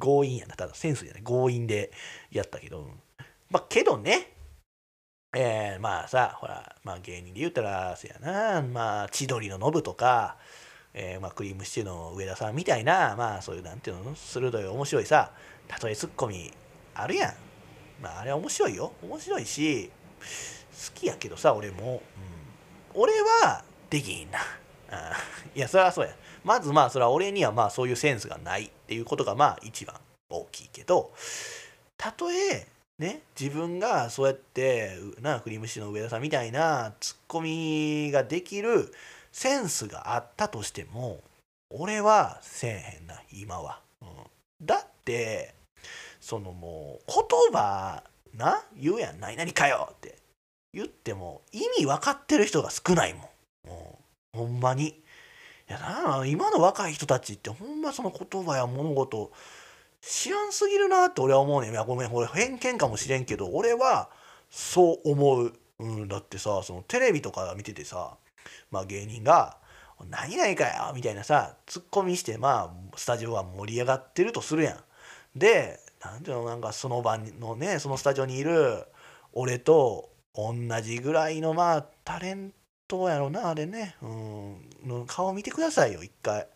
A: 強引やな。ただセンスじゃない。強引でやったけど。まあけどね。えー、まあさほら、まあ、芸人で言ったらせやな。まあ千鳥のノブとか、えー、まあ、クリームシチューの上田さんみたいなまあそういうなんていうの鋭い面白いさ例えツッコミあるやん。まああれは面白いよ。面白いし好きやけどさ俺も、うん、俺はできんな。いやそれはそうや。まずまあそれは俺にはまあそういうセンスがないっていうことがまあ一番大きいけどたとえね自分がそうやってなクリームシチューの上田さんみたいなツッコミができるセンスがあったとしても俺はせえへんな今は、うん、だってそのもう言葉な言うやん何々かよって言っても意味分かってる人が少ないもん、うん、ほんまに。いやな今の若い人たちってほんまその言葉や物事知らんすぎるなって俺は思うねんいやごめん俺偏見かもしれんけど俺はそう思う、うん、だってさそのテレビとか見ててさまあ芸人が「何々かよ」みたいなさツッコミしてまあスタジオは盛り上がってるとするやん。で何ていうのなんかその場のねそのスタジオにいる俺と同じぐらいのまあタレントやろなあれね、うん、の顔見てくださいよ一回。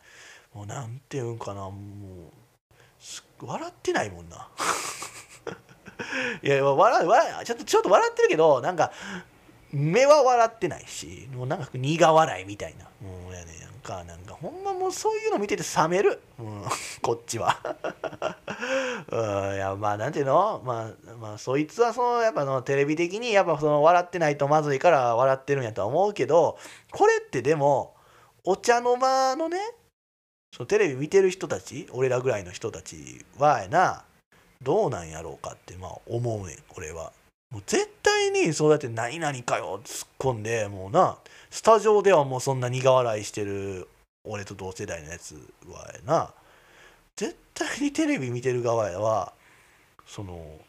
A: もうなんていうんかなもう笑ってないもんな。<laughs> いや笑笑ちょっとちょっと笑ってるけどなんか目は笑ってないしもうなんか苦笑いみたいな。もうやねなんかなんかほんまもうそういうの見てて冷める、うん、<laughs> こっちは。<laughs> うん。いやまあなんていうの？まあまあそいつはそのやっぱのテレビ的にやっぱその笑ってないとまずいから笑ってるんやとは思うけどこれってでもお茶の間のねそのテレビ見てる人たち俺らぐらいの人たちはやなどうなんやろうかってまあ思うねん俺は。もう絶対にそうやって「何々かよ」突っ込んでもうなスタジオではもうそんな苦笑いしてる俺と同世代のやつはやな絶対にテレビ見てる側やはその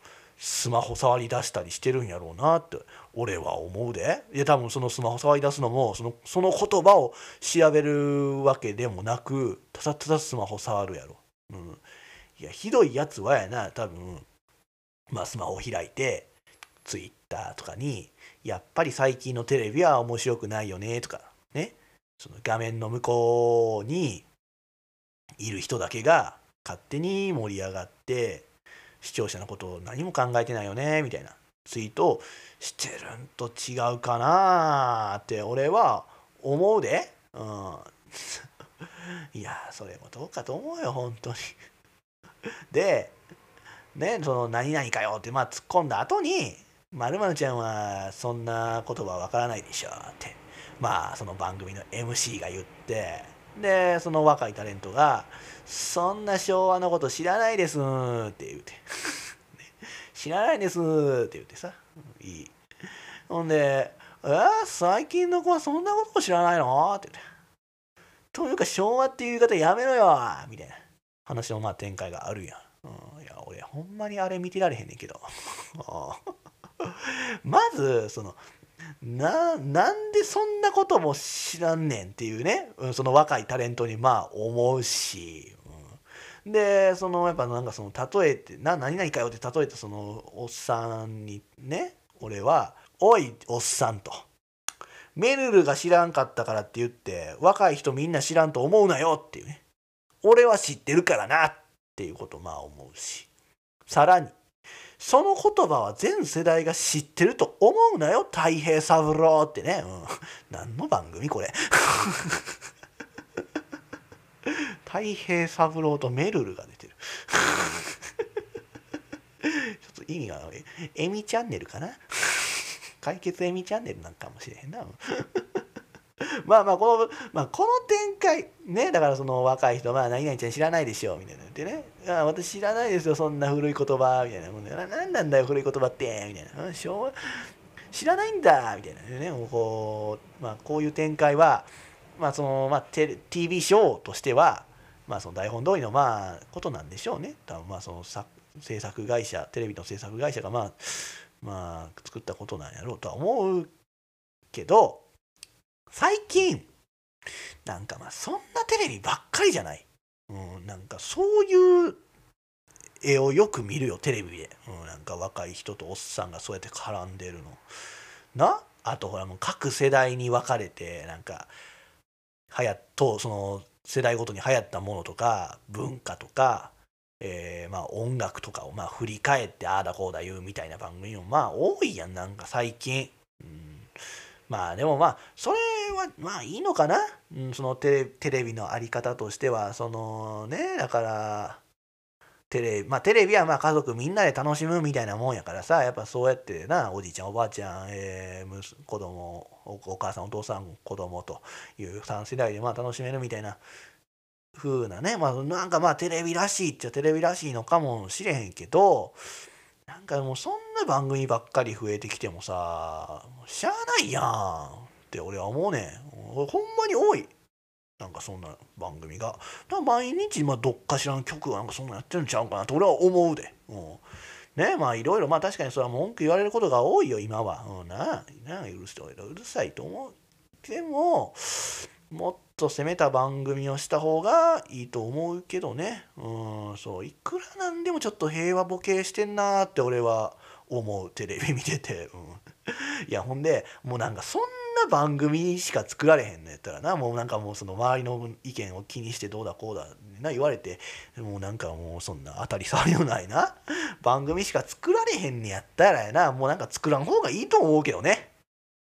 A: スマホ触り出したりしてるんやろうなって俺は思うで。いや多分そのスマホ触り出すのもそのその言葉を調べるわけでもなくただただスマホ触るやろ、うん、いやひどいやつはやな。多分まあスマホ開いてツイッターとかにやっぱり最近のテレビは面白くないよねとかね。その画面の向こうにいる人だけが勝手に盛り上がって視聴者のことを何も考えてないよねみたいな。ツイートをしてるんと違うかなって俺は思うで、うん、<laughs> いやそれもどうかと思うよ本当に。<laughs> でねその何々かよってまあ突っ込んだ後に「まるちゃんはそんな言葉わからないでしょ」って。まあその番組の MC が言ってでその若いタレントが「そんな昭和のこと知らないです」って言うて <laughs>「知らないです」って言うてさ。いい。ほんで「え？ー、最近の子はそんなこと知らないの?」って言って「というか昭和っていう言い方やめろよ」みたいな。話のまあ展開があるやん、うん、いや俺ほんまにあれ見てられへんねんけど。<laughs> まずそのななんでそんなことも知らんねんっていうね、うん、その若いタレントにまあ思うし、でそのやっぱなんかその例えてな何々かよって例えてそのおっさんにね俺は「おいおっさん」と。メルルが知らんかったからって言って若い人みんな知らんと思うなよっていうね。俺は知ってるからなっていうことまあ思うし。さらにその言葉は全世代が知ってると思うなよ太平三郎ってね、うん、何の番組これ。<laughs> 太平三郎とメルルが出てる。<laughs> ちょっと意味がエミチャンネルかな？解決エミチャンネルなんかもしれへんな。<laughs> まあまあこの、まあ、この展開ねだからその若い人まあ何々ちゃん知らないでしょみたいな言ってね。あ私知らないですよそんな古い言葉みたいなもんで何な。んだよ古い言葉ってみたいな。昭和知らないんだみたいなね。こう,、まあ、こういう展開は、まあそのまあ、TV ショーとしては、まあ、その台本通りのまあことなんでしょうね。多分まあその制作会社テレビの制作会社がまあまあ作ったことなんやろうとは思うけど最近なんかまあそんなテレビばっかりじゃない、うん、なんかそういう絵をよく見るよテレビで、うん、なんか若い人とおっさんがそうやって絡んでるの。な？あとほらもう各世代に分かれてなんかはやとその世代ごとに流行ったものとか文化とか、えーまあ音楽とかをまあ振り返ってああだこうだ言うみたいな番組もまあ多いやん。なんか最近、うん、まあでもまあそれはまあいいのかな、うん、そのテレテレビのあり方としてはそのねだからテレビまあテレビはまあ家族みんなで楽しむみたいなもんやからさやっぱそうやってなおじいちゃんおばあちゃん、えー、子供お母さんお父さん子供という3世代でまあ楽しめるみたいな風なねまあなんかまあテレビらしいっちゃテレビらしいのかもしれへんけどなんかもうそんな番組ばっかり増えてきてもさしゃあないやんって俺は思うねん。ほんまに多い。なんかそんな番組が。毎日、ま、どっかしらの曲がなんかそんなやってるんちゃうかなと俺は思うで。うん。ねまあいろいろ、まあ確かにそれは文句言われることが多いよ、今は。うん、な、なあ、うるさい、うるさいと思う。でも、もっと攻めた番組をした方がいいと思うけどね。うん、そう、いくらなんでもちょっと平和ボケしてんなって俺は思う、テレビ見てて。うん。いや、ほんで、もうなんかそんな番組しか作られへんのやったらなもうなんかもうその周りの意見を気にしてどうだこうだな言われてもうなんかもうそんな当たり障りのないな番組しか作られへんねやったらやなもうなんか作らん方がいいと思うけどね。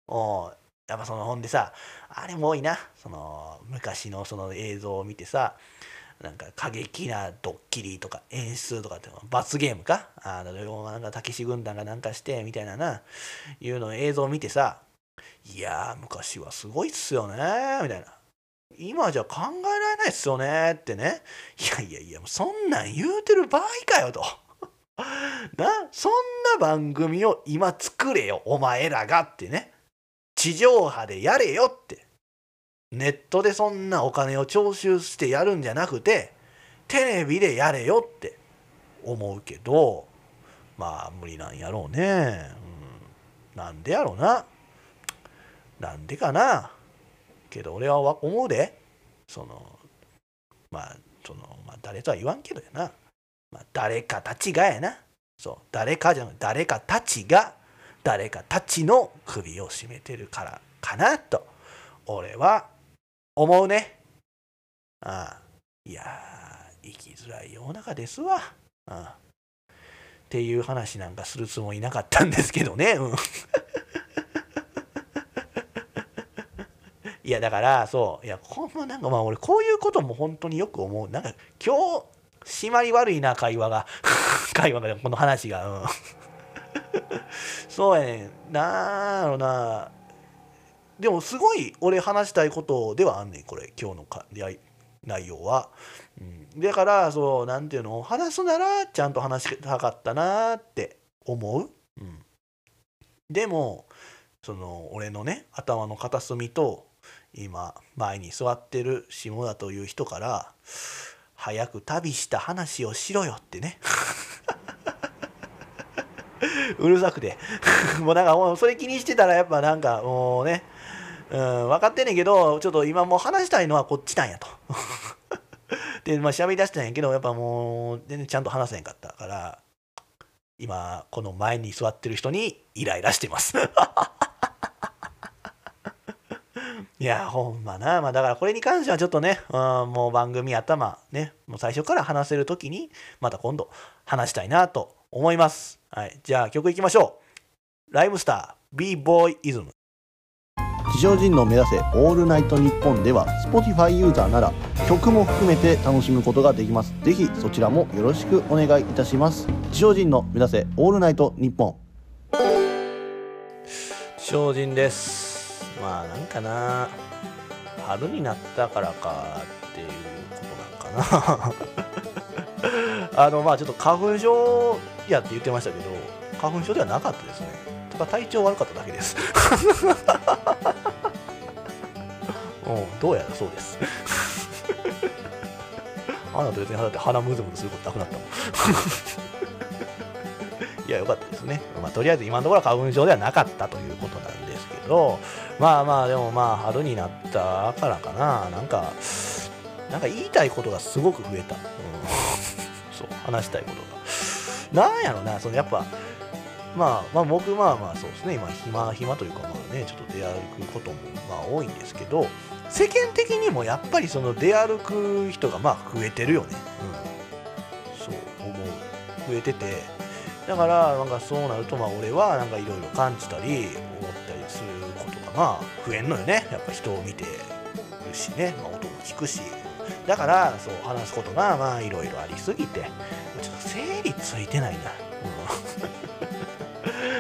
A: おやっぱそのほんでさあれも多いなその昔のその映像を見てさなんか過激なドッキリとか演出とかって罰ゲームか？あのなんかたけし軍団がなんかしてみたいなないうの映像を見てさいやー昔はすごいっすよねみたいな今じゃ考えられないっすよねってねいやいやいやそんなん言うてる場合かよと。<laughs> なそんな番組を今作れよお前らがってね地上波でやれよってネットでそんなお金を徴収してやるんじゃなくてテレビでやれよって。思うけどまあ無理なんやろうね、うん、なんでやろうな。なんでかな？けど俺は思うで。そのまあその、まあ、誰とは言わんけどやな、まあ、誰かたちがやな。そう誰かじゃなく誰かたちが誰かたちの首を絞めてるからかなと俺は思うね。ああいや生きづらい世の中ですわ。ああ。っていう話なんかするつもりなかったんですけどね。うん。いやだからそう。いやほんまなんかまあ俺こういうことも本当によく思う。なんか今日締まり悪いな会話が。<laughs> 会話がこの話が。うん。<laughs> そうやねん。なーろな。でもすごい俺話したいことではあんねんこれ。今日のか内容は、うん、だからそうなんていうの話すならちゃんと話したかったなって思う、うん、でもその俺のね頭の片隅と今前に座ってる下田という人から「早く旅した話をしろよ」ってね。<laughs> うるさくて。<laughs> もうなんかもうそれ気にしてたらやっぱなんかもうねうん分かってんねんけどちょっと今もう話したいのはこっちなんやと。<laughs> でまあ喋り出したんやけどやっぱもう全然ちゃんと話せへんかったから今この前に座ってる人にイライラしてます。いや、ほんまな。まあ、だからこれに関してはちょっとね、うん、もう番組頭、ね、もう最初から話せる時に、また今度話したいなと思います。はい。じゃあ曲いきましょう。ライムスター、b-boy イズム。
B: 地上人の目指せオールナイトニッポンでは Spotify ユーザーなら曲も含めて楽しむことができます。ぜひそちらもよろしくお願いいたします。地上人の目指せオールナイトニッポン。
A: 地上人です。まあなんかな春になったからかっていうことなんかな。<laughs> あのまあちょっと花粉症やって言ってましたけど花粉症ではなかったですね。ただ体調悪かっただけです。<laughs> うんどうやらそうです。<laughs> あなた別にだって鼻ムズムズすることなくなったもん。いやよかったですね、まあ、とりあえず今のところ花粉症ではなかったということなんですけどまあまあでもまあ春になったからかな。なんかなんか言いたいことがすごく増えた、うん、そう話したいことが。なんやろなそのやっぱまあまあ僕まあまあそうですね。今暇暇というかまあねちょっと出歩くこともまあ多いんですけど世間的にもやっぱりその出歩く人がまあ増えてるよね、うん、そう思う。増えてて。だからなんかそうなるとまあ俺はなんかいろいろ感じたりまあ増えんのよね。やっぱ人を見てるしね、まあ、音も聞くし。だからそう話すことがまあいろいろありすぎてちょっと整理ついてないな、う。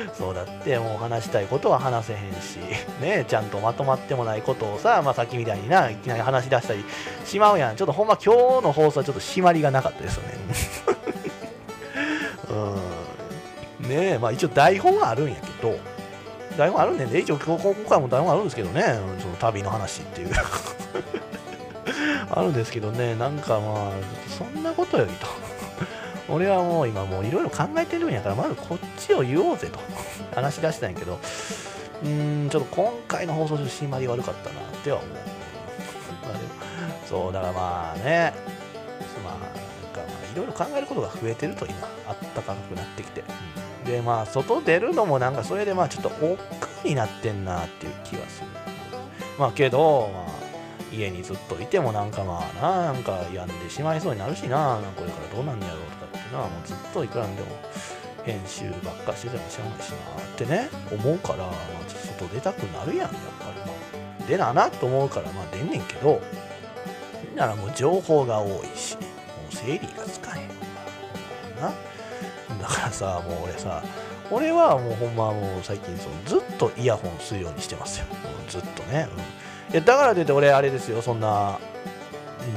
A: ん、<laughs> そうだってもう話したいことは話せへんし。ねちゃんとまとまってもないことをさ、まあ、さっきみたいにないきなり話し出したりしまうやん。ちょっとほんま今日の放送はちょっと締まりがなかったですよね。<laughs> うん。ねえまあ一応台本はあるんやけど台本あるんで。ね一応今今回も台本あるんですけどね。その旅の話っていう。<laughs> あるんですけどね、なんかまあ、そんなことよりと。俺はもう今もういろいろ考えてるんやから、まずこっちを言おうぜと。話し出したんやけど、うーん、ちょっと今回の放送中、締まり悪かったなっては思う。まあでも、そう、だからまあね、まあ、なんか、いろいろ考えることが増えてると今、あったかくなってきて。うんで、まあ、外出るのもなんかそれでまあ、ちょっと億劫になってんなっていう気はする。まあけど、まあ、家にずっといてもなんかまあななんか病んでしまいそうになるしな。なんかこれからどうなんやろうとかってなもうずっといくらでも編集ばっかしててもしゃあないしなってね思うから、まあ、外出たくなるやんやっぱり。まあ出ななと思うからまあ出んねんけどならもう情報が多いしもう整理がつかへんな。だからさもう俺さ俺はもうほんまもう最近そのずっとイヤホンするようにしてますよ。ずっとね、うん。いやだからといって俺あれですよそんな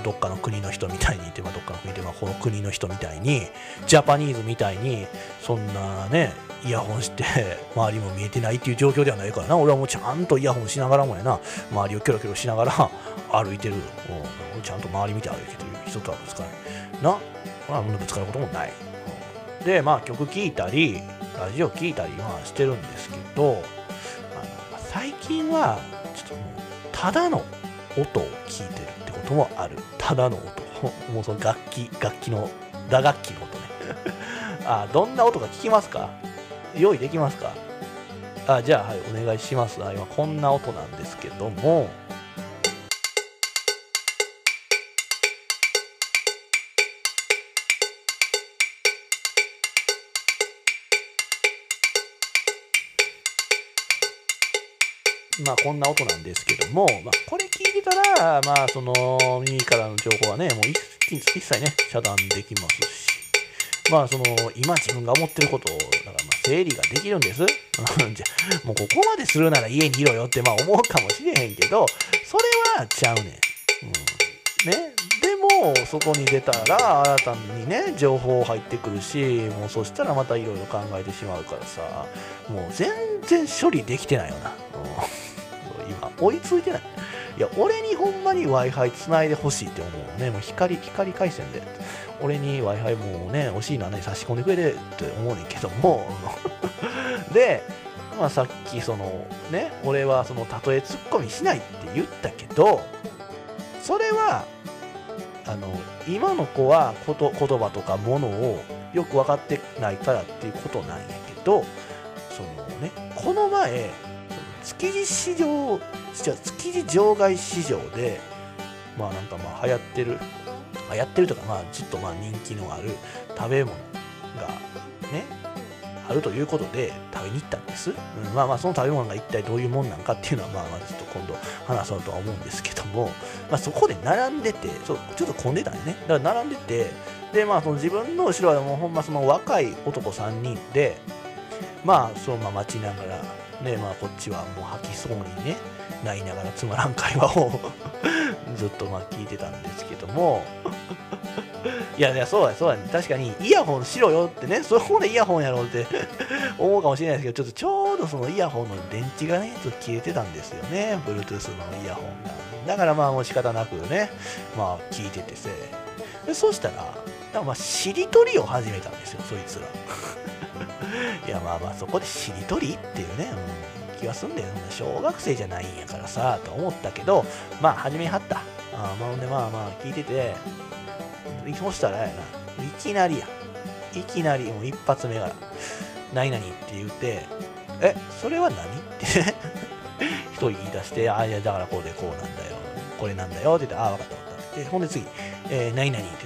A: どっかの国の人みたいにて、まあ、どっかの国で、まあ、この国の人みたいにジャパニーズみたいにそんなねイヤホンして周りも見えてないっていう状況ではないからな。俺はもうちゃんとイヤホンしながらもやな。周りをキョロキョロしながら歩いてる。ちゃんと周り見て歩いてる人とはぶつからない。な、あ、ぶつかることもない。でまあ曲聴いたりラジオ聴いたりはしてるんですけどあの最近はちょっともうただの音を聞いてるってこともある。ただの音。<laughs> もうその楽器楽器の打楽器の音ね。<laughs> あどんな音が聞きますか？用意できますか？あじゃあはいお願いします。あ今こんな音なんですけども。まあこんな音なんですけども、まあ、これ聞いてたら、まあその耳からの情報はね、もう一一切ね、遮断できますし、まあその今自分が思ってることを、だからまあ整理ができるんです。<laughs> じゃもうここまでするなら家にいろよってまあ思うかもしれへんけど、それはちゃうねん。うん、ね。でもそこに出たら新たにね情報入ってくるしもうそしたらまたいろいろ考えてしまうからさもう全然処理できてないよな、追いついてない。いや俺にほんまに w i f i つないでほしいって思うね。もう光光回線で。俺に w i f i もうね欲しいのはね差し込んでくれるって思うねんけども。<laughs> でまあ、さっきそのね俺はその例えツッコミしないって言ったけどそれはあの今の子はこと言葉とかものをよく分かってないからっていうことなんやけどそのねこの前築地市場じゃ築地場外市場でまあなんかまあ流行ってる流行ってるとかまあちょっとまあ人気のある食べ物がねあるということで食べに行ったんです、うん、まあまあその食べ物が一体どういうもんなんかっていうのはまあまあちょっと今度話そうとは思うんですけども、まあ、そこで並んでてちょちょっと混んでたんよね。だから並んでてでまあその自分の後ろはもうほんまその若い男3人でまあそのまま待ちながらねまあこっちはもう吐きそうにねなりながらつまらん会話を <laughs> ずっとまあ聞いてたんですけども。<laughs> いやいやそうだそうだ、ね、確かにイヤホンしろよってねそこでイヤホンやろうって <laughs> 思うかもしれないですけどちょっとちょうどそのイヤホンの電池がねちょっと切れてたんですよね。Bluetooth のイヤホンが。だからまあもう仕方なくねまあ聞いててせでそしたらまあしりとりを始めたんですよそいつら。いやまあまあそこでしりとりっていうね、うん、気がすんだよ小学生じゃないんやからさと思ったけどまあ始めはったあまあほんでまあまあ聞いててそしたらやな、いきなりや。いきなりもう一発目から「何々」って言って「えそれは何?」ってね <laughs> 一人言い出して「あいやだからこうでこうなんだよこれなんだよ」って言って「ああ分かった分かった」ほんで次「えー、何々」って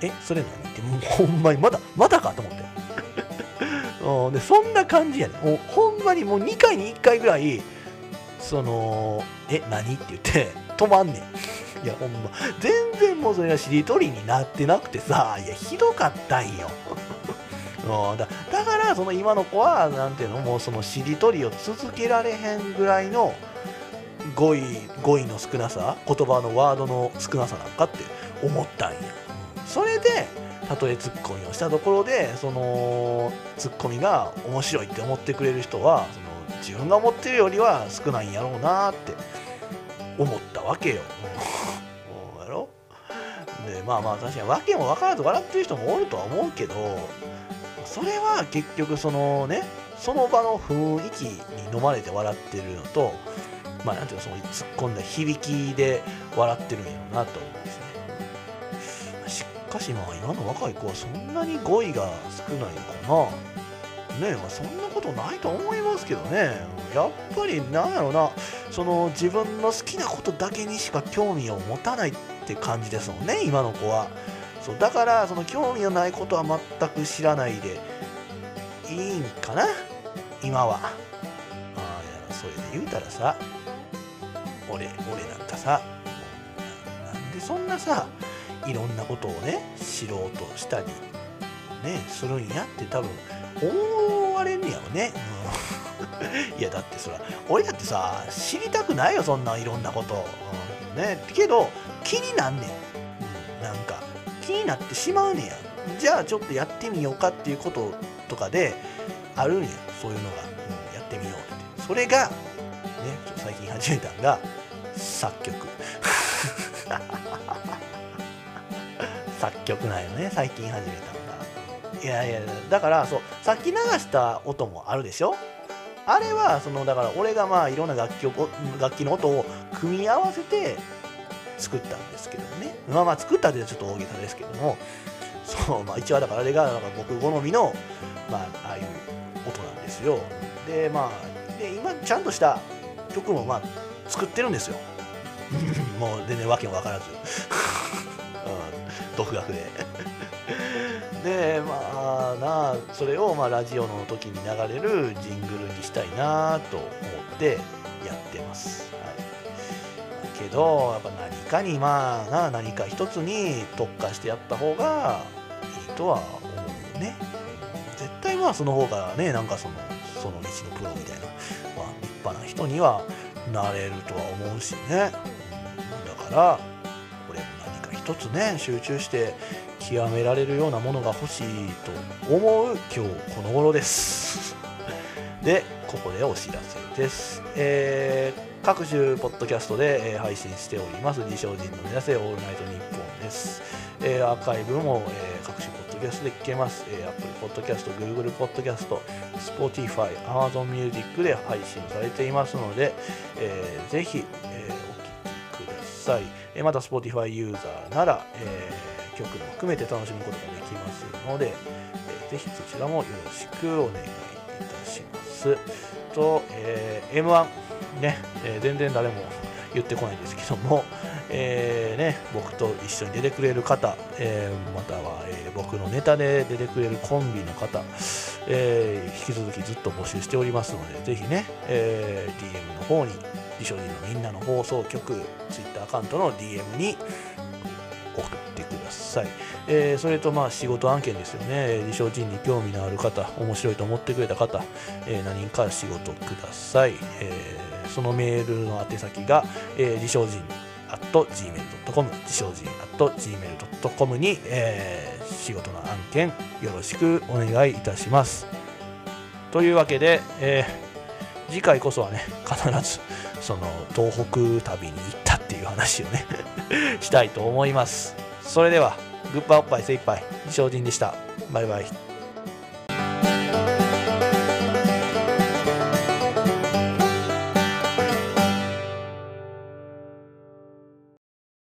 A: 言って「えそれ何?」ってもうほんまにまだまだかと思ってうん。でそんな感じやねもうほんまにもう2回に1回ぐらいその「え何?」って言って止まんねん。<laughs> いやほんま。全然もうそれがしりとりになってなくてさいやひどかったんよ。<laughs> うん。だだからその今の子はなんていうの？もうそのしりとりを続けられへんぐらいの語彙語彙の少なさ？言葉のワードの少なさなんかって思ったんや、それでたとえツッコミをしたところでそのツッコミが面白いって思ってくれる人はその自分が思ってるよりは少ないんやろうなって思ったわけよ。うやろ？でまあまあ確かに訳も分からず笑ってる人もおるとは思うけどそれは結局そのねその場の雰囲気に飲まれて笑ってるのとまあなんていうのその突っ込んだ響きで笑ってるんやろうなと。かしまあ今の若い子はそんなに語彙が少ないのかな。ねえまあ、そんなことないと思いますけどね。やっぱりなんやろな。その自分の好きなことだけにしか興味を持たないって感じですもんね今の子は。そうだからその興味のないことは全く知らないでいいんかな？今は。ああいやそれで言うたらさ俺俺なんかさもうななんでそんなさいろんなことをね知ろうとしたりねするんやって多分思われんねやろね、うん。<laughs> いやだってそら俺だってさ知りたくないよそんないろんなこと、うん。ね。けど気になんねん、うん。なんか気になってしまうねや。じゃあちょっとやってみようかっていうこととかであるんや。そういうのが、うん。やってみようって。それがね最近始めたんが作曲。作曲なんよね最近始めたのが。いやいやだからそうさっき流した音もあるでしょ？あれはそのだから俺がまあいろんな楽器を楽器の音を組み合わせて作ったんですけどね。まあまあ作ったってちょっと大げさですけども。そうまあ一応だからあれがだか僕好みのまあああいう音なんですよ。でまあで今ちゃんとした曲もまあ作ってるんですよ。<laughs> もう全然わけも分からず、独学で。<laughs> でまあなあそれをまあラジオの時に流れるジングルにしたいなと思ってやってます、はい、けどやっぱ何かにまあな何か一つに特化してやった方がいいとは思うよね。絶対まあその方がねなんかそのその道のプロみたいな、まあ、立派な人にはなれるとは思うしね。だから一つね集中して極められるようなものが欲しいと思う今日この頃です。<laughs> でここでお知らせです、えー各種ポッドキャストで、え配信しております。自称人の目指せオールナイトニッポンです、えーアーカイブも、えー各種ポッドキャストで聞けます、えー Apple Podcast、Google Podcast、Spotify、Amazon Music で配信されていますので、えーぜひ、さい、えまた Spotify ユーザーなら、えー曲も含めて楽しむことができますので、えーぜひそちらもよろしくお願いいたします。と、えー M1 ね、え全然誰も言ってこないんですけども、えーね、僕と一緒に出てくれる方、えーまたは、えー僕のネタで出てくれるコンビの方、えー引き続きずっと募集しておりますので、ぜひね、えー DM の方に、自称人のみんなの放送局、Twitter アカウントの DM に送ってください。えーそれとまあ仕事案件ですよね。自称人に興味のある方、面白いと思ってくれた方、えー何人か仕事ください。えーそのメールの宛先が、えー自称人 at gmail.com 自称人 at gmail.com に、えー仕事の案件よろしくお願いいたします。というわけで、えー次回こそはね必ずその東北旅に行ったっていう話をね <laughs> したいと思います。それではグッバーおっぱい精一杯精進でした。バイバイ。